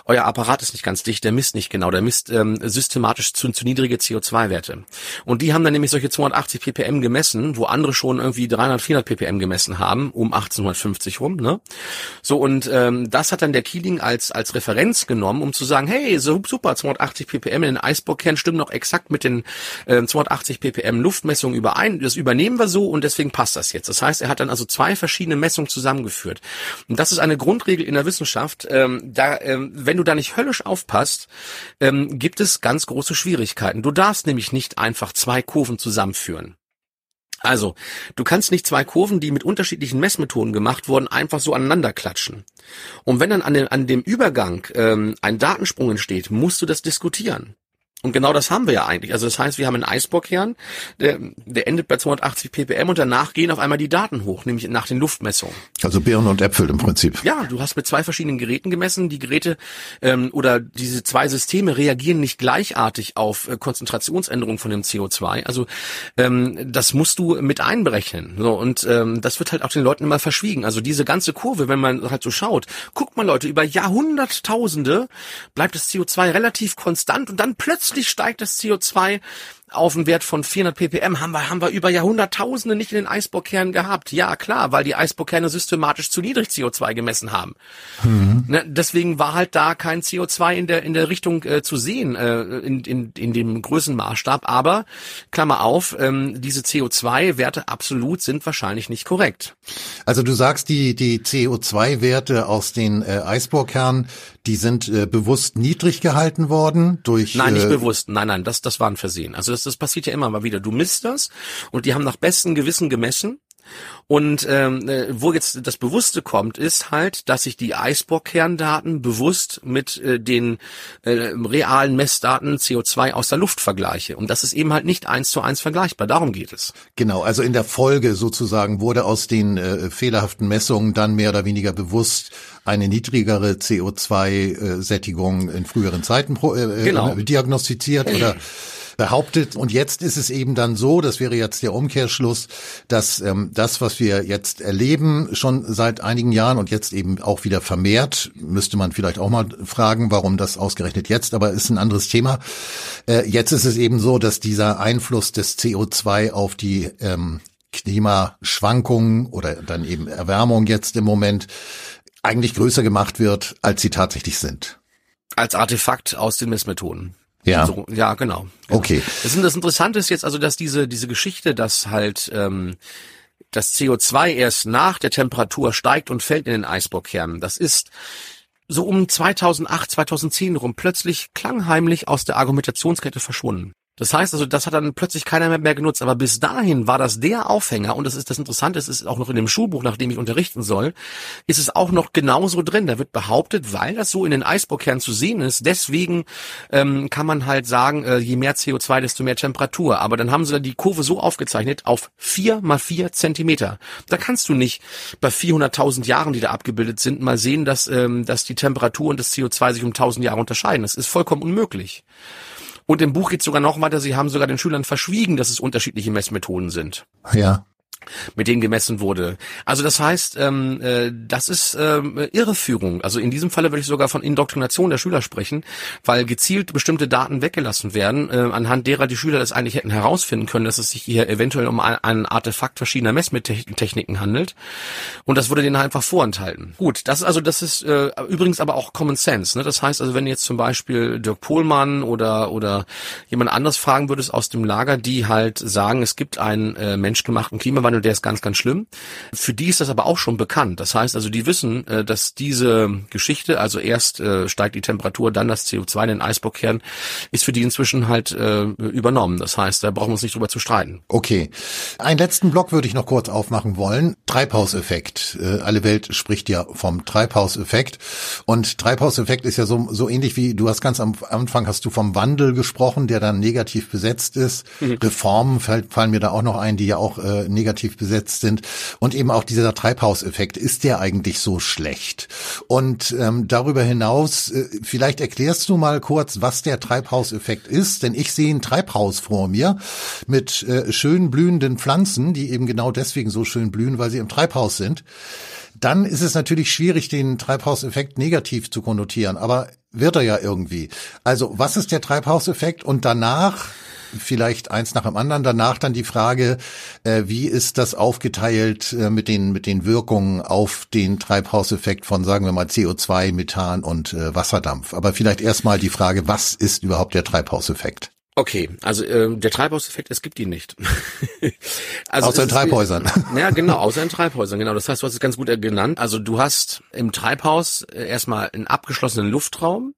euer Apparat ist nicht ganz dicht, der misst nicht genau, der misst ähm, systematisch zu, zu niedrige CO2-Werte. Und die haben dann nämlich solche 280 ppm gemessen, wo andere schon irgendwie 300, 400 ppm gemessen haben, um 1850 rum. Ne? So und ähm, das hat dann der Keeling als als Referenz genommen, um zu sagen, hey, super, 280 280 ppm in den Eisbohrkern stimmen noch exakt mit den äh, 280 ppm Luftmessungen überein. Das übernehmen wir so und deswegen passt das jetzt. Das heißt, er hat dann also zwei verschiedene Messungen zusammengeführt. Und das ist eine Grundregel in der Wissenschaft. Ähm, da, ähm, wenn du da nicht höllisch aufpasst, ähm, gibt es ganz große Schwierigkeiten. Du darfst nämlich nicht einfach zwei Kurven zusammenführen. Also, du kannst nicht zwei Kurven, die mit unterschiedlichen Messmethoden gemacht wurden, einfach so aneinander klatschen. Und wenn dann an dem, an dem Übergang ähm, ein Datensprung entsteht, musst du das diskutieren. Und genau das haben wir ja eigentlich. Also das heißt, wir haben einen Eisbohrkern, der, der endet bei 280 ppm und danach gehen auf einmal die Daten hoch, nämlich nach den Luftmessungen. Also Birnen und Äpfel im Prinzip. Ja, du hast mit zwei verschiedenen Geräten gemessen. Die Geräte ähm, oder diese zwei Systeme reagieren nicht gleichartig auf äh, Konzentrationsänderungen von dem CO2. Also ähm, das musst du mit einberechnen. So, und ähm, das wird halt auch den Leuten immer verschwiegen. Also diese ganze Kurve, wenn man halt so schaut, guckt mal Leute, über Jahrhunderttausende bleibt das CO2 relativ konstant und dann plötzlich plötzlich steigt das CO2 auf einen Wert von 400 ppm haben wir, haben wir über Jahrhunderttausende nicht in den Eisbohrkernen gehabt. Ja, klar, weil die Eisbohrkerne systematisch zu niedrig CO2 gemessen haben. Mhm. Ne, deswegen war halt da kein CO2 in der, in der Richtung äh, zu sehen, äh, in, in, in dem Größenmaßstab. Aber, Klammer auf, ähm, diese CO2-Werte absolut sind wahrscheinlich nicht korrekt. Also du sagst, die, die CO2-Werte aus den äh, Eisbohrkernen, die sind äh, bewusst niedrig gehalten worden durch. Nein, nicht äh, bewusst. Nein, nein, das, das war ein Versehen. Also das, das passiert ja immer mal wieder. Du misst das und die haben nach bestem Gewissen gemessen und ähm, äh, wo jetzt das Bewusste kommt, ist halt, dass ich die Eisbohrkerndaten bewusst mit äh, den äh, realen Messdaten CO2 aus der Luft vergleiche. Und das ist eben halt nicht eins zu eins vergleichbar. Darum geht es. Genau, also in der Folge sozusagen wurde aus den äh, fehlerhaften Messungen dann mehr oder weniger bewusst eine niedrigere CO2-Sättigung in früheren Zeiten äh, genau. diagnostiziert oder behauptet. Und jetzt ist es eben dann so, das wäre jetzt der Umkehrschluss, dass ähm, das, was wir jetzt erleben, schon seit einigen Jahren und jetzt eben auch wieder vermehrt, müsste man vielleicht auch mal fragen, warum das ausgerechnet jetzt, aber ist ein anderes Thema. Äh, jetzt ist es eben so, dass dieser Einfluss des CO2 auf die ähm, Klimaschwankungen oder dann eben Erwärmung jetzt im Moment eigentlich größer gemacht wird, als sie tatsächlich sind. Als Artefakt aus den Messmethoden. Ja. So, ja, genau, genau. Okay. Das, das Interessante ist jetzt also, dass diese, diese Geschichte, dass halt ähm, das CO2 erst nach der Temperatur steigt und fällt in den Eisbohrkernen, das ist so um 2008, 2010 rum plötzlich klangheimlich aus der Argumentationskette verschwunden. Das heißt also, das hat dann plötzlich keiner mehr, mehr genutzt. Aber bis dahin war das der Aufhänger. Und das ist das Interessante, es ist auch noch in dem Schulbuch, nach dem ich unterrichten soll, ist es auch noch genauso drin. Da wird behauptet, weil das so in den Eisbohrkernen zu sehen ist, deswegen ähm, kann man halt sagen, äh, je mehr CO2, desto mehr Temperatur. Aber dann haben sie da die Kurve so aufgezeichnet auf vier mal vier Zentimeter. Da kannst du nicht bei 400.000 Jahren, die da abgebildet sind, mal sehen, dass, ähm, dass die Temperatur und das CO2 sich um 1000 Jahre unterscheiden. Das ist vollkommen unmöglich. Und im Buch geht sogar noch weiter, sie haben sogar den Schülern verschwiegen, dass es unterschiedliche Messmethoden sind. Ja mit denen gemessen wurde. Also das heißt, ähm, äh, das ist ähm, Irreführung. Also in diesem Falle würde ich sogar von Indoktrination der Schüler sprechen, weil gezielt bestimmte Daten weggelassen werden, äh, anhand derer die Schüler das eigentlich hätten herausfinden können, dass es sich hier eventuell um ein, ein Artefakt verschiedener Messtechniken handelt. Und das wurde denen einfach vorenthalten. Gut, das ist also das ist äh, übrigens aber auch Common Sense. Ne? Das heißt also, wenn jetzt zum Beispiel Dirk Pohlmann oder oder jemand anders fragen würdest aus dem Lager, die halt sagen, es gibt einen äh, menschgemachten Klimawandel Klimawandel, der ist ganz, ganz schlimm. Für die ist das aber auch schon bekannt. Das heißt also, die wissen, äh, dass diese Geschichte, also erst äh, steigt die Temperatur, dann das CO2 in den Eisbohrkern, ist für die inzwischen halt äh, übernommen. Das heißt, da brauchen wir uns nicht drüber zu streiten. Okay. Einen letzten Block würde ich noch kurz aufmachen wollen. Treibhauseffekt. Alle Welt spricht ja vom Treibhauseffekt. Und Treibhauseffekt ist ja so, so ähnlich wie, du hast ganz am Anfang hast du vom Wandel gesprochen, der dann negativ besetzt ist. Mhm. Reformen fallen mir da auch noch ein, die ja auch äh, negativ negativ besetzt sind und eben auch dieser Treibhauseffekt. Ist der eigentlich so schlecht? Und ähm, darüber hinaus, äh, vielleicht erklärst du mal kurz, was der Treibhauseffekt ist, denn ich sehe ein Treibhaus vor mir mit äh, schön blühenden Pflanzen, die eben genau deswegen so schön blühen, weil sie im Treibhaus sind dann ist es natürlich schwierig, den Treibhauseffekt negativ zu konnotieren, aber wird er ja irgendwie. Also was ist der Treibhauseffekt und danach vielleicht eins nach dem anderen. Danach dann die Frage, äh, wie ist das aufgeteilt äh, mit den mit den Wirkungen auf den Treibhauseffekt von sagen wir mal CO2, Methan und äh, Wasserdampf. Aber vielleicht erstmal die Frage, was ist überhaupt der Treibhauseffekt? Okay, also äh, der Treibhauseffekt, es gibt ihn nicht. also außer in Treibhäusern. ja, genau, außer in Treibhäusern, genau. Das heißt, du hast es ganz gut genannt. Also du hast im Treibhaus äh, erstmal einen abgeschlossenen Luftraum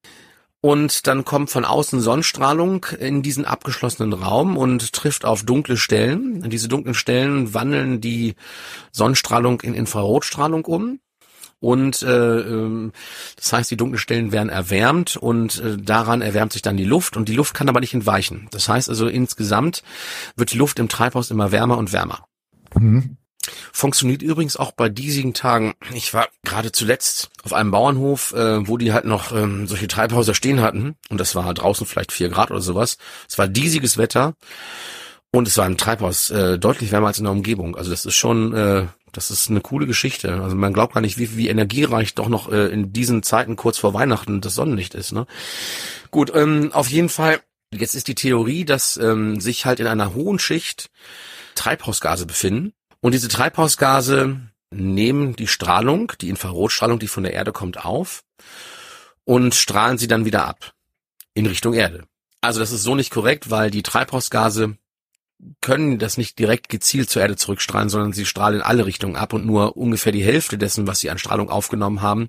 und dann kommt von außen Sonnenstrahlung in diesen abgeschlossenen Raum und trifft auf dunkle Stellen. Diese dunklen Stellen wandeln die Sonnenstrahlung in Infrarotstrahlung um und äh, ähm, das heißt, die dunklen Stellen werden erwärmt und äh, daran erwärmt sich dann die Luft und die Luft kann aber nicht entweichen. Das heißt also insgesamt wird die Luft im Treibhaus immer wärmer und wärmer. Mhm. Funktioniert übrigens auch bei diesigen Tagen. Ich war gerade zuletzt auf einem Bauernhof, äh, wo die halt noch ähm, solche Treibhäuser stehen hatten. Und das war draußen vielleicht vier Grad oder sowas. Es war diesiges Wetter. Und es war im Treibhaus äh, deutlich wärmer als in der Umgebung. Also das ist schon äh, das ist eine coole Geschichte. Also man glaubt gar nicht, wie, wie energiereich doch noch äh, in diesen Zeiten kurz vor Weihnachten das Sonnenlicht ist. Ne? Gut, ähm, auf jeden Fall. Jetzt ist die Theorie, dass ähm, sich halt in einer hohen Schicht Treibhausgase befinden. Und diese Treibhausgase nehmen die Strahlung, die Infrarotstrahlung, die von der Erde kommt, auf und strahlen sie dann wieder ab in Richtung Erde. Also das ist so nicht korrekt, weil die Treibhausgase können das nicht direkt gezielt zur Erde zurückstrahlen, sondern sie strahlen in alle Richtungen ab und nur ungefähr die Hälfte dessen, was sie an Strahlung aufgenommen haben,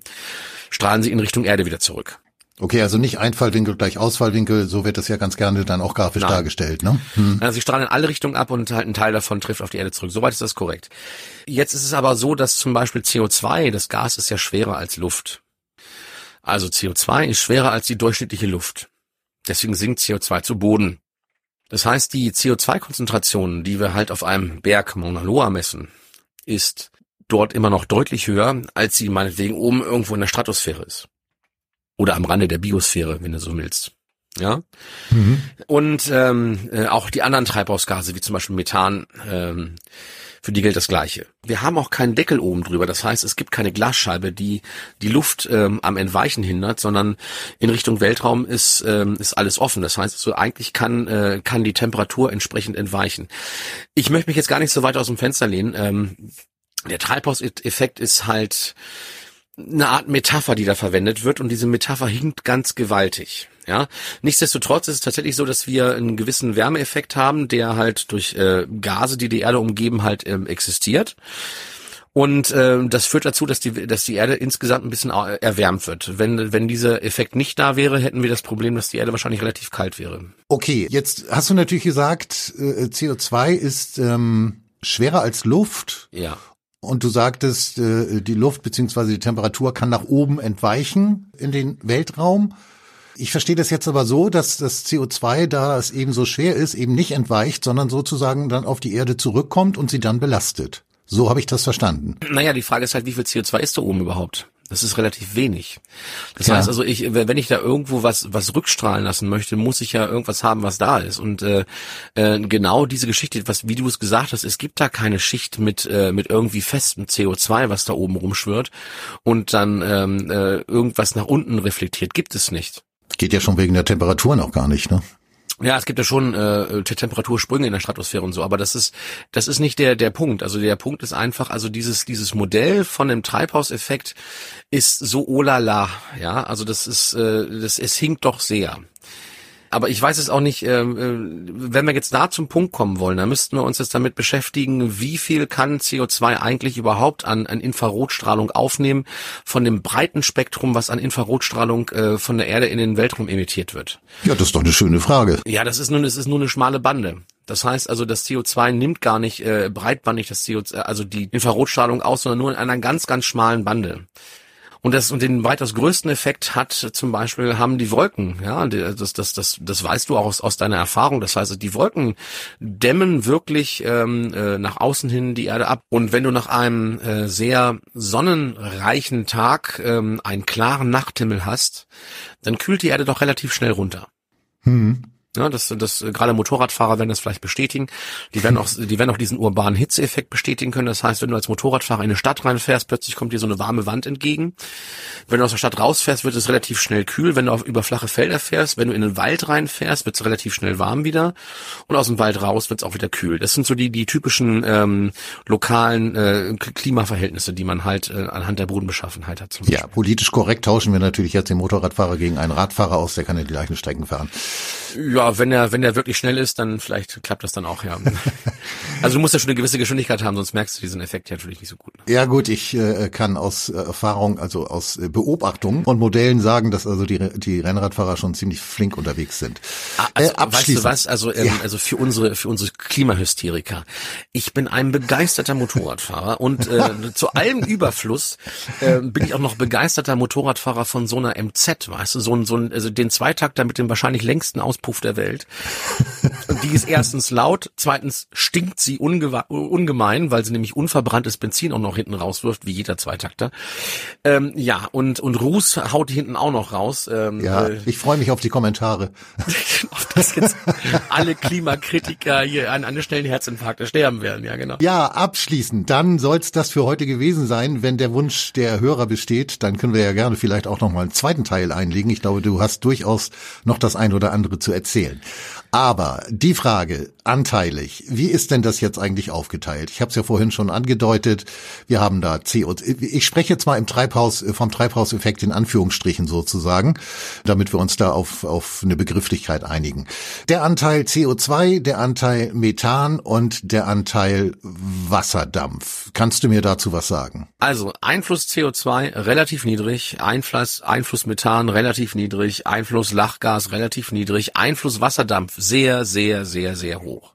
strahlen sie in Richtung Erde wieder zurück. Okay, also nicht Einfallwinkel gleich Ausfallwinkel, so wird das ja ganz gerne dann auch grafisch Nein. dargestellt, ne? Hm. Also sie strahlen in alle Richtungen ab und halt ein Teil davon trifft auf die Erde zurück. Soweit ist das korrekt. Jetzt ist es aber so, dass zum Beispiel CO2, das Gas ist ja schwerer als Luft. Also CO2 ist schwerer als die durchschnittliche Luft. Deswegen sinkt CO2 zu Boden. Das heißt, die CO2-Konzentration, die wir halt auf einem Berg Mauna Loa messen, ist dort immer noch deutlich höher, als sie meinetwegen oben irgendwo in der Stratosphäre ist. Oder am Rande der Biosphäre, wenn du so willst. Ja. Mhm. Und ähm, äh, auch die anderen Treibhausgase, wie zum Beispiel Methan, ähm, für die gilt das Gleiche. Wir haben auch keinen Deckel oben drüber. Das heißt, es gibt keine Glasscheibe, die die Luft ähm, am Entweichen hindert, sondern in Richtung Weltraum ist, ähm, ist alles offen. Das heißt, so eigentlich kann, äh, kann die Temperatur entsprechend entweichen. Ich möchte mich jetzt gar nicht so weit aus dem Fenster lehnen. Ähm, der Treibhauseffekt ist halt eine Art Metapher, die da verwendet wird und diese Metapher hinkt ganz gewaltig. Ja, nichtsdestotrotz ist es tatsächlich so, dass wir einen gewissen Wärmeeffekt haben, der halt durch äh, Gase, die die Erde umgeben, halt ähm, existiert. Und äh, das führt dazu, dass die, dass die Erde insgesamt ein bisschen erwärmt wird. Wenn, wenn dieser Effekt nicht da wäre, hätten wir das Problem, dass die Erde wahrscheinlich relativ kalt wäre. Okay, jetzt hast du natürlich gesagt, äh, CO2 ist ähm, schwerer als Luft. Ja. Und du sagtest, äh, die Luft beziehungsweise die Temperatur kann nach oben entweichen in den Weltraum. Ich verstehe das jetzt aber so, dass das CO2, da es eben so schwer ist, eben nicht entweicht, sondern sozusagen dann auf die Erde zurückkommt und sie dann belastet. So habe ich das verstanden. Naja, die Frage ist halt, wie viel CO2 ist da oben überhaupt? Das ist relativ wenig. Das ja. heißt also, ich, wenn ich da irgendwo was, was rückstrahlen lassen möchte, muss ich ja irgendwas haben, was da ist. Und äh, äh, genau diese Geschichte, was, wie du es gesagt hast, es gibt da keine Schicht mit, äh, mit irgendwie festem CO2, was da oben rumschwirrt und dann ähm, äh, irgendwas nach unten reflektiert. Gibt es nicht. Geht ja schon wegen der Temperaturen auch gar nicht, ne? Ja, es gibt ja schon äh, Temperatursprünge in der Stratosphäre und so, aber das ist das ist nicht der der Punkt. Also der Punkt ist einfach, also dieses dieses Modell von dem Treibhauseffekt ist so olala, ja, also das ist äh, das es hinkt doch sehr. Aber ich weiß es auch nicht, äh, äh, wenn wir jetzt da zum Punkt kommen wollen, dann müssten wir uns jetzt damit beschäftigen, wie viel kann CO2 eigentlich überhaupt an, an Infrarotstrahlung aufnehmen von dem breiten Spektrum, was an Infrarotstrahlung äh, von der Erde in den Weltraum emittiert wird. Ja, das ist doch eine schöne Frage. Ja, das ist nur, das ist nur eine schmale Bande. Das heißt also, das CO2 nimmt gar nicht äh, breitbandig das CO2, also die Infrarotstrahlung aus, sondern nur in einer ganz, ganz schmalen Bande. Und das und den weitaus größten Effekt hat zum Beispiel haben die Wolken. Ja, das das das das weißt du auch aus, aus deiner Erfahrung. Das heißt, die Wolken dämmen wirklich ähm, äh, nach außen hin die Erde ab. Und wenn du nach einem äh, sehr sonnenreichen Tag ähm, einen klaren Nachthimmel hast, dann kühlt die Erde doch relativ schnell runter. Hm. Ja, das, das gerade Motorradfahrer werden das vielleicht bestätigen. Die werden auch, die werden auch diesen urbanen Hitzeeffekt bestätigen können. Das heißt, wenn du als Motorradfahrer in eine Stadt reinfährst, plötzlich kommt dir so eine warme Wand entgegen. Wenn du aus der Stadt rausfährst, wird es relativ schnell kühl. Wenn du auf, über flache Felder fährst, wenn du in den Wald reinfährst, wird es relativ schnell warm wieder. Und aus dem Wald raus wird es auch wieder kühl. Das sind so die, die typischen ähm, lokalen äh, Klimaverhältnisse, die man halt äh, anhand der Bodenbeschaffenheit hat. ja, politisch korrekt tauschen wir natürlich jetzt den Motorradfahrer gegen einen Radfahrer aus, der kann ja die gleichen Strecken fahren. Ja, wenn er, wenn er wirklich schnell ist, dann vielleicht klappt das dann auch, ja. also du musst ja schon eine gewisse Geschwindigkeit haben, sonst merkst du diesen Effekt ja natürlich nicht so gut. Ne? Ja gut, ich äh, kann aus äh, Erfahrung, also aus äh, Beobachtung und Modellen sagen, dass also die, die Rennradfahrer schon ziemlich flink unterwegs sind. Ah, also, äh, weißt du was, also, ähm, ja. also für unsere, für unsere Klimahysteriker. Ich bin ein begeisterter Motorradfahrer und äh, zu allem Überfluss äh, bin ich auch noch begeisterter Motorradfahrer von so einer MZ, weißt du, so ein, so ein, also den Zweitakter mit dem wahrscheinlich längsten Auspuff der Welt. Und die ist erstens laut, zweitens stinkt sie ungemein, weil sie nämlich unverbranntes Benzin auch noch hinten rauswirft, wie jeder Zweitakter. Ähm, ja, und, und Ruß haut die hinten auch noch raus. Ähm, ja, äh, ich freue mich auf die Kommentare. auf das jetzt alle Klimakritiker hier an, an der schnellen Herzinfarkte sterben werden, ja genau. Ja, abschließend, dann soll es das für heute gewesen sein. Wenn der Wunsch der Hörer besteht, dann können wir ja gerne vielleicht auch noch mal einen zweiten Teil einlegen. Ich glaube, du hast durchaus noch das ein oder andere zu erzählen. erzählen. Aber die Frage, anteilig, wie ist denn das jetzt eigentlich aufgeteilt? Ich habe es ja vorhin schon angedeutet, wir haben da CO2, ich spreche jetzt mal im Treibhaus, vom Treibhauseffekt in Anführungsstrichen sozusagen, damit wir uns da auf, auf eine Begrifflichkeit einigen. Der Anteil CO2, der Anteil Methan und der Anteil Wasserdampf. Kannst du mir dazu was sagen? Also Einfluss CO2 relativ niedrig, Einfluss, Einfluss Methan relativ niedrig, Einfluss Lachgas relativ niedrig, Einfluss Wasserdampf sehr, sehr, sehr, sehr hoch.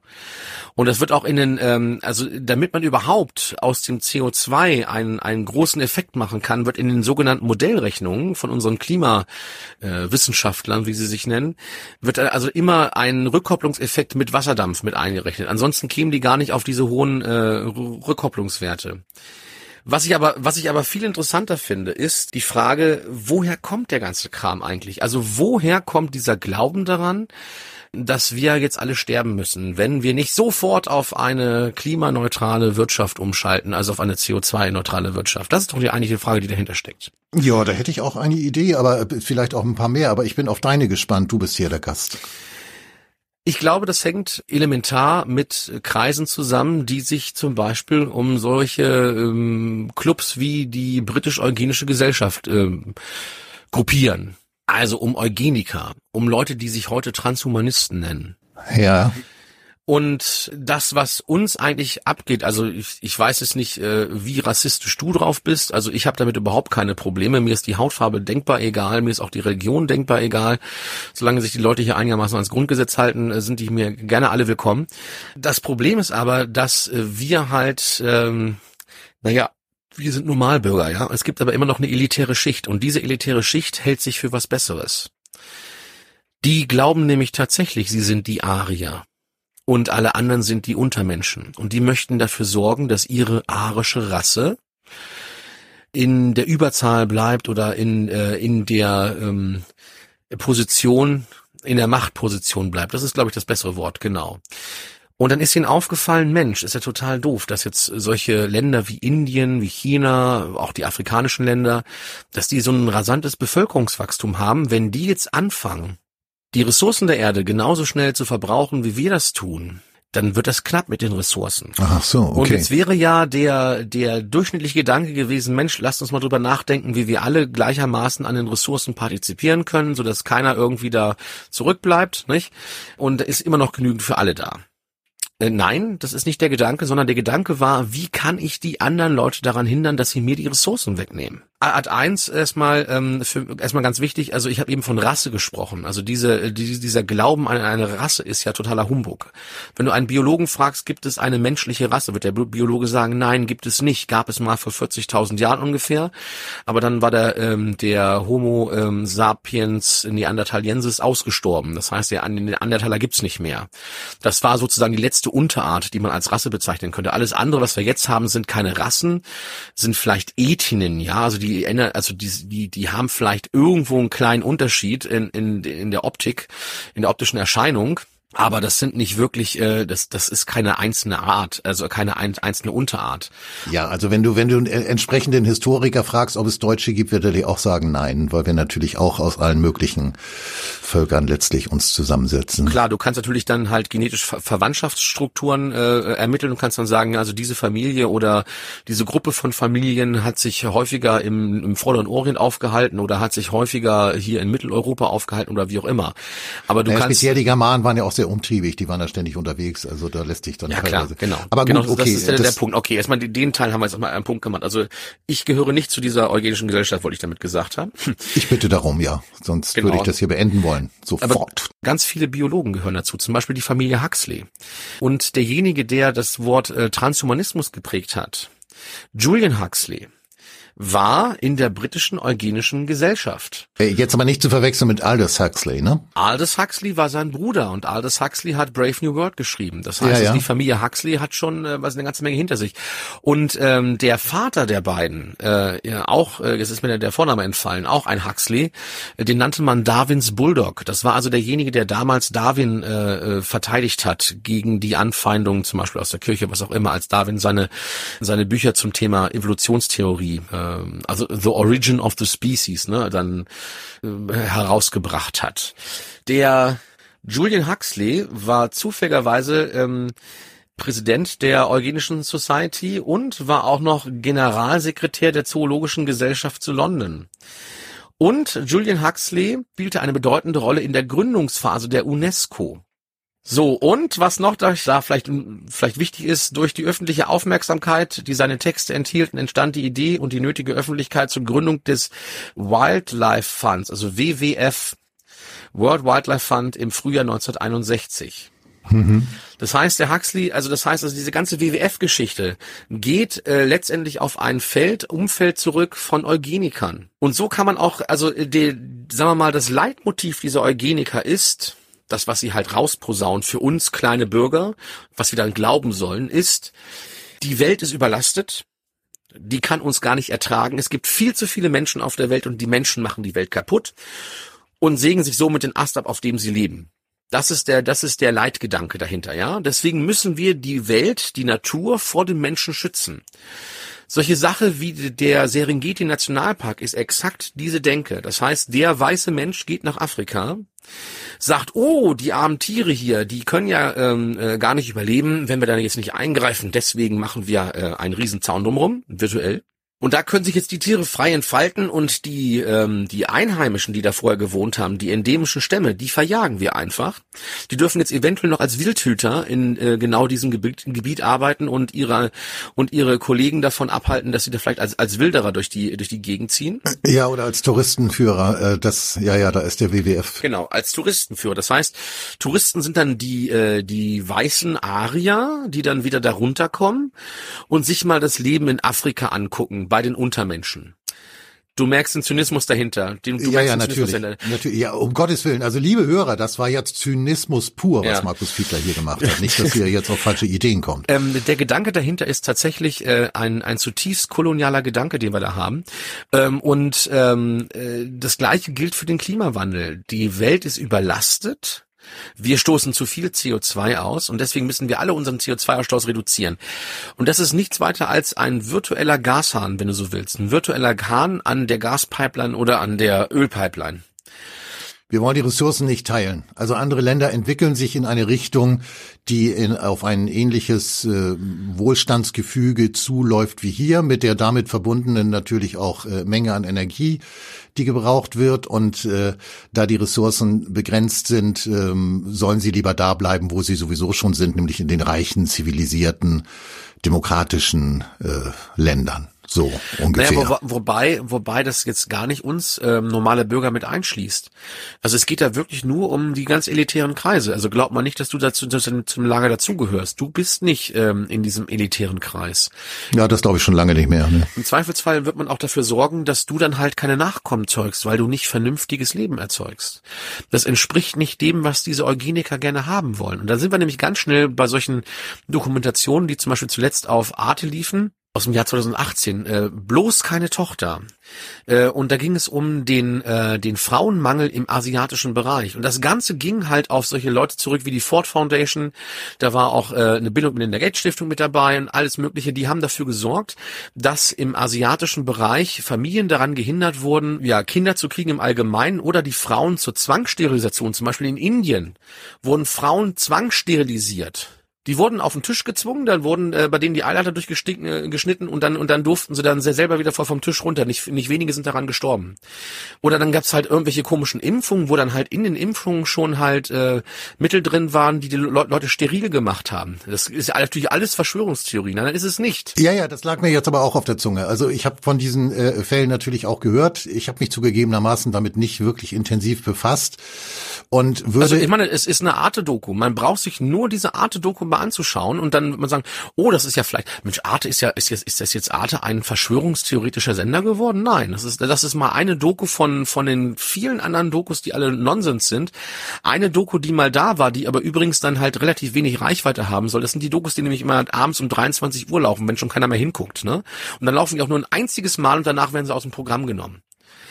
Und das wird auch in den, ähm, also damit man überhaupt aus dem CO2 einen, einen großen Effekt machen kann, wird in den sogenannten Modellrechnungen von unseren Klimawissenschaftlern, wie sie sich nennen, wird also immer ein Rückkopplungseffekt mit Wasserdampf mit eingerechnet. Ansonsten kämen die gar nicht auf diese hohen äh, Rückkopplungswerte. Was ich aber, was ich aber viel interessanter finde, ist die Frage, woher kommt der ganze Kram eigentlich? Also woher kommt dieser Glauben daran, dass wir jetzt alle sterben müssen, wenn wir nicht sofort auf eine klimaneutrale Wirtschaft umschalten, also auf eine CO2-neutrale Wirtschaft. Das ist doch die eigentliche Frage, die dahinter steckt. Ja, da hätte ich auch eine Idee, aber vielleicht auch ein paar mehr, aber ich bin auf deine gespannt. Du bist hier der Gast. Ich glaube, das hängt elementar mit Kreisen zusammen, die sich zum Beispiel um solche ähm, Clubs wie die britisch-eugenische Gesellschaft ähm, gruppieren. Also um Eugeniker, um Leute, die sich heute Transhumanisten nennen. Ja. Und das, was uns eigentlich abgeht, also ich, ich weiß es nicht, äh, wie rassistisch du drauf bist. Also ich habe damit überhaupt keine Probleme. Mir ist die Hautfarbe denkbar egal, mir ist auch die Religion denkbar egal. Solange sich die Leute hier einigermaßen ans Grundgesetz halten, äh, sind die mir gerne alle willkommen. Das Problem ist aber, dass äh, wir halt, ähm, naja, wir sind Normalbürger, ja. Es gibt aber immer noch eine elitäre Schicht und diese elitäre Schicht hält sich für was Besseres. Die glauben nämlich tatsächlich, sie sind die Arier und alle anderen sind die Untermenschen und die möchten dafür sorgen, dass ihre arische Rasse in der Überzahl bleibt oder in äh, in der ähm, Position in der Machtposition bleibt. Das ist, glaube ich, das bessere Wort, genau. Und dann ist ihnen aufgefallen, Mensch, ist ja total doof, dass jetzt solche Länder wie Indien, wie China, auch die afrikanischen Länder, dass die so ein rasantes Bevölkerungswachstum haben, wenn die jetzt anfangen, die Ressourcen der Erde genauso schnell zu verbrauchen, wie wir das tun, dann wird das knapp mit den Ressourcen. Ach so, okay. Und jetzt wäre ja der, der durchschnittliche Gedanke gewesen, Mensch, lasst uns mal drüber nachdenken, wie wir alle gleichermaßen an den Ressourcen partizipieren können, sodass keiner irgendwie da zurückbleibt, nicht? Und ist immer noch genügend für alle da. Äh, nein, das ist nicht der Gedanke, sondern der Gedanke war, wie kann ich die anderen Leute daran hindern, dass sie mir die Ressourcen wegnehmen? Art 1 erstmal ähm, für, erstmal ganz wichtig, also ich habe eben von Rasse gesprochen. Also diese die, dieser Glauben an eine Rasse ist ja totaler Humbug. Wenn du einen Biologen fragst, gibt es eine menschliche Rasse, wird der Biologe sagen, nein, gibt es nicht. Gab es mal vor 40.000 Jahren ungefähr, aber dann war der ähm, der Homo ähm, sapiens neanderthaliensis ausgestorben. Das heißt, der Neandertaler gibt's nicht mehr. Das war sozusagen die letzte Unterart, die man als Rasse bezeichnen könnte. Alles andere, was wir jetzt haben, sind keine Rassen, sind vielleicht Ethinen, ja, also die die ändern, also die, die, die haben vielleicht irgendwo einen kleinen Unterschied in, in, in der Optik, in der optischen Erscheinung. Aber das sind nicht wirklich, äh, das, das ist keine einzelne Art, also keine ein, einzelne Unterart. Ja, also wenn du, wenn du einen entsprechenden Historiker fragst, ob es Deutsche gibt, wird er dir auch sagen, nein, weil wir natürlich auch aus allen möglichen Völkern letztlich uns zusammensetzen. Klar, du kannst natürlich dann halt genetisch Ver Verwandtschaftsstrukturen äh, ermitteln und kannst dann sagen, also diese Familie oder diese Gruppe von Familien hat sich häufiger im, im Vorderen Orient aufgehalten oder hat sich häufiger hier in Mitteleuropa aufgehalten oder wie auch immer. Aber du naja, kannst speziell die Germanen waren ja auch sehr umtriebig, die waren da ständig unterwegs, also da lässt sich dann ja, klar, genau. Aber genau, gut, okay, das ist der, der Punkt. Okay, erstmal den Teil haben wir jetzt mal einen Punkt gemacht. Also ich gehöre nicht zu dieser eugenischen Gesellschaft, wollte ich damit gesagt haben. Ich bitte darum, ja, sonst genau. würde ich das hier beenden wollen, sofort. Aber ganz viele Biologen gehören dazu, zum Beispiel die Familie Huxley. Und derjenige, der das Wort äh, Transhumanismus geprägt hat, Julian Huxley, war in der britischen eugenischen Gesellschaft. Äh, jetzt aber nicht zu verwechseln mit Aldous Huxley, ne? Aldous Huxley war sein Bruder und Aldous Huxley hat Brave New World geschrieben. Das heißt, ja, ja. die Familie Huxley hat schon äh, was eine ganze Menge hinter sich. Und ähm, der Vater der beiden, äh, ja, auch, äh, jetzt ist mir der Vorname entfallen, auch ein Huxley, äh, den nannte man Darwins Bulldog. Das war also derjenige, der damals Darwin äh, äh, verteidigt hat gegen die Anfeindungen, zum Beispiel aus der Kirche, was auch immer, als Darwin seine seine Bücher zum Thema Evolutionstheorie äh, also The Origin of the Species, ne, dann äh, herausgebracht hat. Der Julian Huxley war zufälligerweise ähm, Präsident der Eugenischen Society und war auch noch Generalsekretär der Zoologischen Gesellschaft zu London. Und Julian Huxley spielte eine bedeutende Rolle in der Gründungsphase der UNESCO. So, und was noch da, vielleicht, vielleicht wichtig ist, durch die öffentliche Aufmerksamkeit, die seine Texte enthielten, entstand die Idee und die nötige Öffentlichkeit zur Gründung des Wildlife Funds, also WWF, World Wildlife Fund im Frühjahr 1961. Mhm. Das heißt, der Huxley, also das heißt, also diese ganze WWF-Geschichte geht äh, letztendlich auf ein Feld, Umfeld zurück von Eugenikern. Und so kann man auch, also die, sagen wir mal, das Leitmotiv dieser Eugeniker ist, das, was sie halt rausposaunt für uns kleine Bürger, was wir dann glauben sollen, ist, die Welt ist überlastet, die kann uns gar nicht ertragen. Es gibt viel zu viele Menschen auf der Welt und die Menschen machen die Welt kaputt und sägen sich somit den Ast ab, auf dem sie leben. Das ist der, das ist der Leitgedanke dahinter, ja. Deswegen müssen wir die Welt, die Natur vor dem Menschen schützen. Solche Sache wie der Serengeti Nationalpark ist exakt diese Denke. Das heißt, der weiße Mensch geht nach Afrika, sagt, oh, die armen Tiere hier, die können ja ähm, äh, gar nicht überleben, wenn wir da jetzt nicht eingreifen. Deswegen machen wir äh, einen Riesenzaun drumherum, virtuell. Und da können sich jetzt die Tiere frei entfalten und die, ähm, die Einheimischen, die da vorher gewohnt haben, die endemischen Stämme, die verjagen wir einfach. Die dürfen jetzt eventuell noch als Wildhüter in äh, genau diesem Gebiet, Gebiet arbeiten und ihre und ihre Kollegen davon abhalten, dass sie da vielleicht als, als Wilderer durch die, durch die Gegend ziehen. Ja, oder als Touristenführer. Äh, das, ja, ja, da ist der WWF. Genau, als Touristenführer. Das heißt, Touristen sind dann die, äh, die weißen Arier, die dann wieder darunter kommen und sich mal das Leben in Afrika angucken bei den Untermenschen. Du merkst den Zynismus dahinter. Den, du ja, ja, natürlich, natürlich. Ja, um Gottes Willen. Also liebe Hörer, das war jetzt Zynismus pur, was ja. Markus Fiedler hier gemacht hat. Nicht, dass ihr jetzt auf falsche Ideen kommt. Ähm, der Gedanke dahinter ist tatsächlich äh, ein, ein zutiefst kolonialer Gedanke, den wir da haben. Ähm, und ähm, äh, das Gleiche gilt für den Klimawandel. Die Welt ist überlastet wir stoßen zu viel CO2 aus und deswegen müssen wir alle unseren CO2-Ausstoß reduzieren. Und das ist nichts weiter als ein virtueller Gashahn, wenn du so willst. Ein virtueller Hahn an der Gaspipeline oder an der Ölpipeline. Wir wollen die Ressourcen nicht teilen. Also andere Länder entwickeln sich in eine Richtung, die in, auf ein ähnliches äh, Wohlstandsgefüge zuläuft wie hier, mit der damit verbundenen natürlich auch äh, Menge an Energie, die gebraucht wird. Und äh, da die Ressourcen begrenzt sind, ähm, sollen sie lieber da bleiben, wo sie sowieso schon sind, nämlich in den reichen, zivilisierten, demokratischen äh, Ländern. So ungefähr. Naja, wo, wobei, wobei das jetzt gar nicht uns ähm, normale Bürger mit einschließt. Also es geht da wirklich nur um die ganz elitären Kreise. Also glaub mal nicht, dass du dazu zum, zum Lager dazugehörst. Du bist nicht ähm, in diesem elitären Kreis. Ja, das glaube ich schon lange nicht mehr. Ne? Im Zweifelsfall wird man auch dafür sorgen, dass du dann halt keine Nachkommen zeugst, weil du nicht vernünftiges Leben erzeugst. Das entspricht nicht dem, was diese Eugeniker gerne haben wollen. Und da sind wir nämlich ganz schnell bei solchen Dokumentationen, die zum Beispiel zuletzt auf Arte liefen aus dem Jahr 2018, äh, bloß keine Tochter. Äh, und da ging es um den, äh, den Frauenmangel im asiatischen Bereich. Und das Ganze ging halt auf solche Leute zurück wie die Ford Foundation. Da war auch äh, eine Bildung mit der Gates Stiftung mit dabei und alles Mögliche. Die haben dafür gesorgt, dass im asiatischen Bereich Familien daran gehindert wurden, ja, Kinder zu kriegen im Allgemeinen oder die Frauen zur Zwangssterilisation. Zum Beispiel in Indien wurden Frauen zwangssterilisiert die wurden auf den Tisch gezwungen, dann wurden äh, bei denen die Eileiter durchgeschnitten äh, und dann und dann durften sie dann selber wieder voll vom Tisch runter. Nicht, nicht wenige sind daran gestorben. Oder dann gab's halt irgendwelche komischen Impfungen, wo dann halt in den Impfungen schon halt äh, Mittel drin waren, die die Le Leute steril gemacht haben. Das ist ja natürlich alles Verschwörungstheorie. Nein, dann ist es nicht. Ja, ja, das lag mir jetzt aber auch auf der Zunge. Also ich habe von diesen äh, Fällen natürlich auch gehört. Ich habe mich zugegebenermaßen damit nicht wirklich intensiv befasst und würde. Also ich meine, es ist eine Arte-Doku. Man braucht sich nur diese Arte-Doku mal anzuschauen und dann man sagen, oh, das ist ja vielleicht, Mensch, Arte ist ja, ist jetzt, ist das jetzt Arte ein verschwörungstheoretischer Sender geworden? Nein, das ist, das ist mal eine Doku von, von den vielen anderen Dokus, die alle Nonsens sind. Eine Doku, die mal da war, die aber übrigens dann halt relativ wenig Reichweite haben soll. Das sind die Dokus, die nämlich immer abends um 23 Uhr laufen, wenn schon keiner mehr hinguckt, ne? Und dann laufen die auch nur ein einziges Mal und danach werden sie aus dem Programm genommen.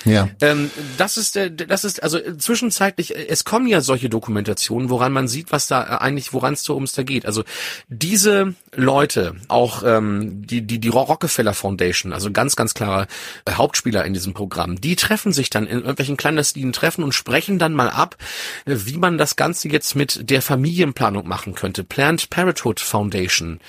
Ja. Ähm, das ist das ist also zwischenzeitlich. Es kommen ja solche Dokumentationen, woran man sieht, was da eigentlich, woran es ums da geht. Also diese Leute, auch ähm, die die die Rockefeller Foundation, also ganz ganz klare Hauptspieler in diesem Programm, die treffen sich dann in irgendwelchen clandestinen Treffen und sprechen dann mal ab, wie man das Ganze jetzt mit der Familienplanung machen könnte. Planned Parenthood Foundation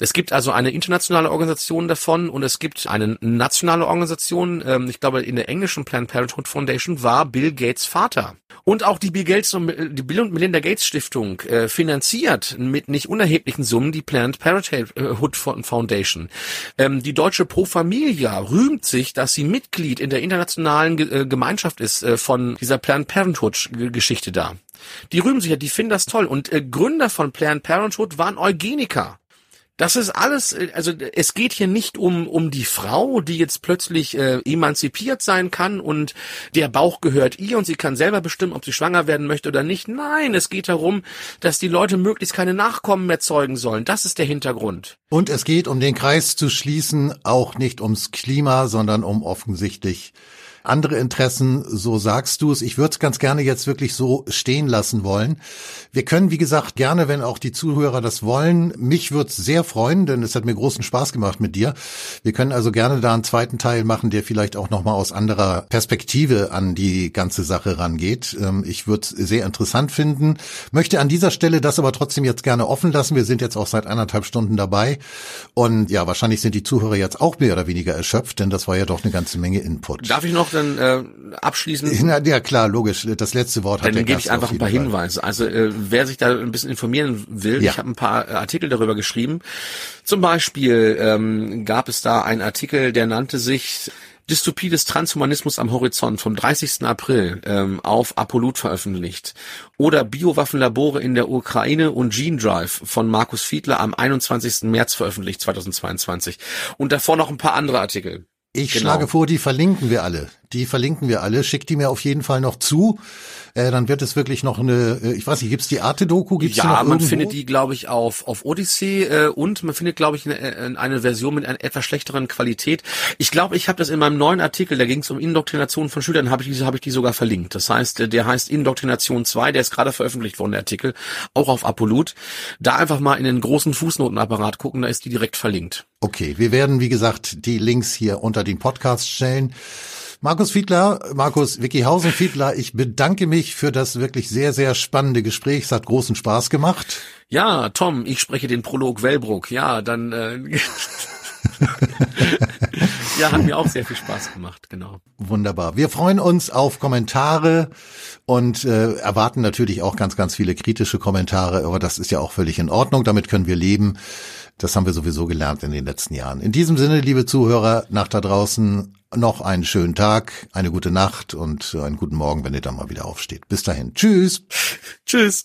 es gibt also eine internationale Organisation davon und es gibt eine nationale Organisation. Ähm, ich glaube, in der englischen Planned Parenthood Foundation war Bill Gates Vater. Und auch die Bill Gates und die Bill und Melinda Gates Stiftung äh, finanziert mit nicht unerheblichen Summen die Planned Parenthood Foundation. Ähm, die deutsche Pro Familia rühmt sich, dass sie Mitglied in der internationalen äh, Gemeinschaft ist äh, von dieser Planned Parenthood Geschichte da. Die rühmen sich ja, die finden das toll. Und äh, Gründer von Planned Parenthood waren Eugeniker. Das ist alles, äh, also es geht hier nicht um, um die Frau, die jetzt plötzlich äh, emanzipiert sein kann und der Bauch gehört ihr und sie kann selber bestimmen, ob sie schwanger werden möchte oder nicht. Nein, es geht darum, dass die Leute möglichst keine Nachkommen mehr zeugen sollen. Das ist der Hintergrund. Und es geht, um den Kreis zu schließen, auch nicht ums Klima, sondern um offensichtlich andere Interessen, so sagst du es. Ich würde es ganz gerne jetzt wirklich so stehen lassen wollen. Wir können, wie gesagt, gerne, wenn auch die Zuhörer das wollen, mich würde es sehr freuen, denn es hat mir großen Spaß gemacht mit dir. Wir können also gerne da einen zweiten Teil machen, der vielleicht auch nochmal aus anderer Perspektive an die ganze Sache rangeht. Ähm, ich würde es sehr interessant finden, möchte an dieser Stelle das aber trotzdem jetzt gerne offen lassen. Wir sind jetzt auch seit anderthalb Stunden dabei und ja, wahrscheinlich sind die Zuhörer jetzt auch mehr oder weniger erschöpft, denn das war ja doch eine ganze Menge Input. Darf ich noch dann äh, abschließen? Ja, ja, klar, logisch. Das letzte Wort hat Dann gebe ich einfach ein paar Fall. Hinweise. Also äh, wer sich da ein bisschen informieren will, ja. ich habe ein paar äh, Artikel darüber geschrieben. Zum Beispiel ähm, gab es da einen Artikel, der nannte sich Dystopie des Transhumanismus am Horizont vom 30. April ähm, auf Apollut veröffentlicht. Oder Biowaffenlabore in der Ukraine und Gene Drive von Markus Fiedler am 21. März veröffentlicht 2022. Und davor noch ein paar andere Artikel. Ich genau. schlage vor, die verlinken wir alle. Die verlinken wir alle. Schickt die mir auf jeden Fall noch zu. Äh, dann wird es wirklich noch eine, äh, ich weiß nicht, gibt's die Arte-Doku? Gibt's ja, man irgendwo? findet die, glaube ich, auf, auf Odyssey äh, und man findet, glaube ich, eine, äh, eine Version mit einer etwas schlechteren Qualität. Ich glaube, ich habe das in meinem neuen Artikel, da ging es um Indoktrination von Schülern, habe ich, diese habe ich die sogar verlinkt. Das heißt, äh, der heißt Indoktrination 2, der ist gerade veröffentlicht worden, der Artikel, auch auf Apolut. Da einfach mal in den großen Fußnotenapparat gucken, da ist die direkt verlinkt. Okay, wir werden, wie gesagt, die Links hier unter den Podcast stellen Markus Fiedler, Markus Wickyhausen Fiedler, ich bedanke mich für das wirklich sehr, sehr spannende Gespräch. Es hat großen Spaß gemacht. Ja, Tom, ich spreche den Prolog Wellbrook. Ja, dann äh, ja, hat mir auch sehr viel Spaß gemacht, genau. Wunderbar. Wir freuen uns auf Kommentare und äh, erwarten natürlich auch ganz, ganz viele kritische Kommentare, aber das ist ja auch völlig in Ordnung. Damit können wir leben. Das haben wir sowieso gelernt in den letzten Jahren. In diesem Sinne, liebe Zuhörer, nach da draußen noch einen schönen Tag, eine gute Nacht und einen guten Morgen, wenn ihr dann mal wieder aufsteht. Bis dahin. Tschüss. Tschüss.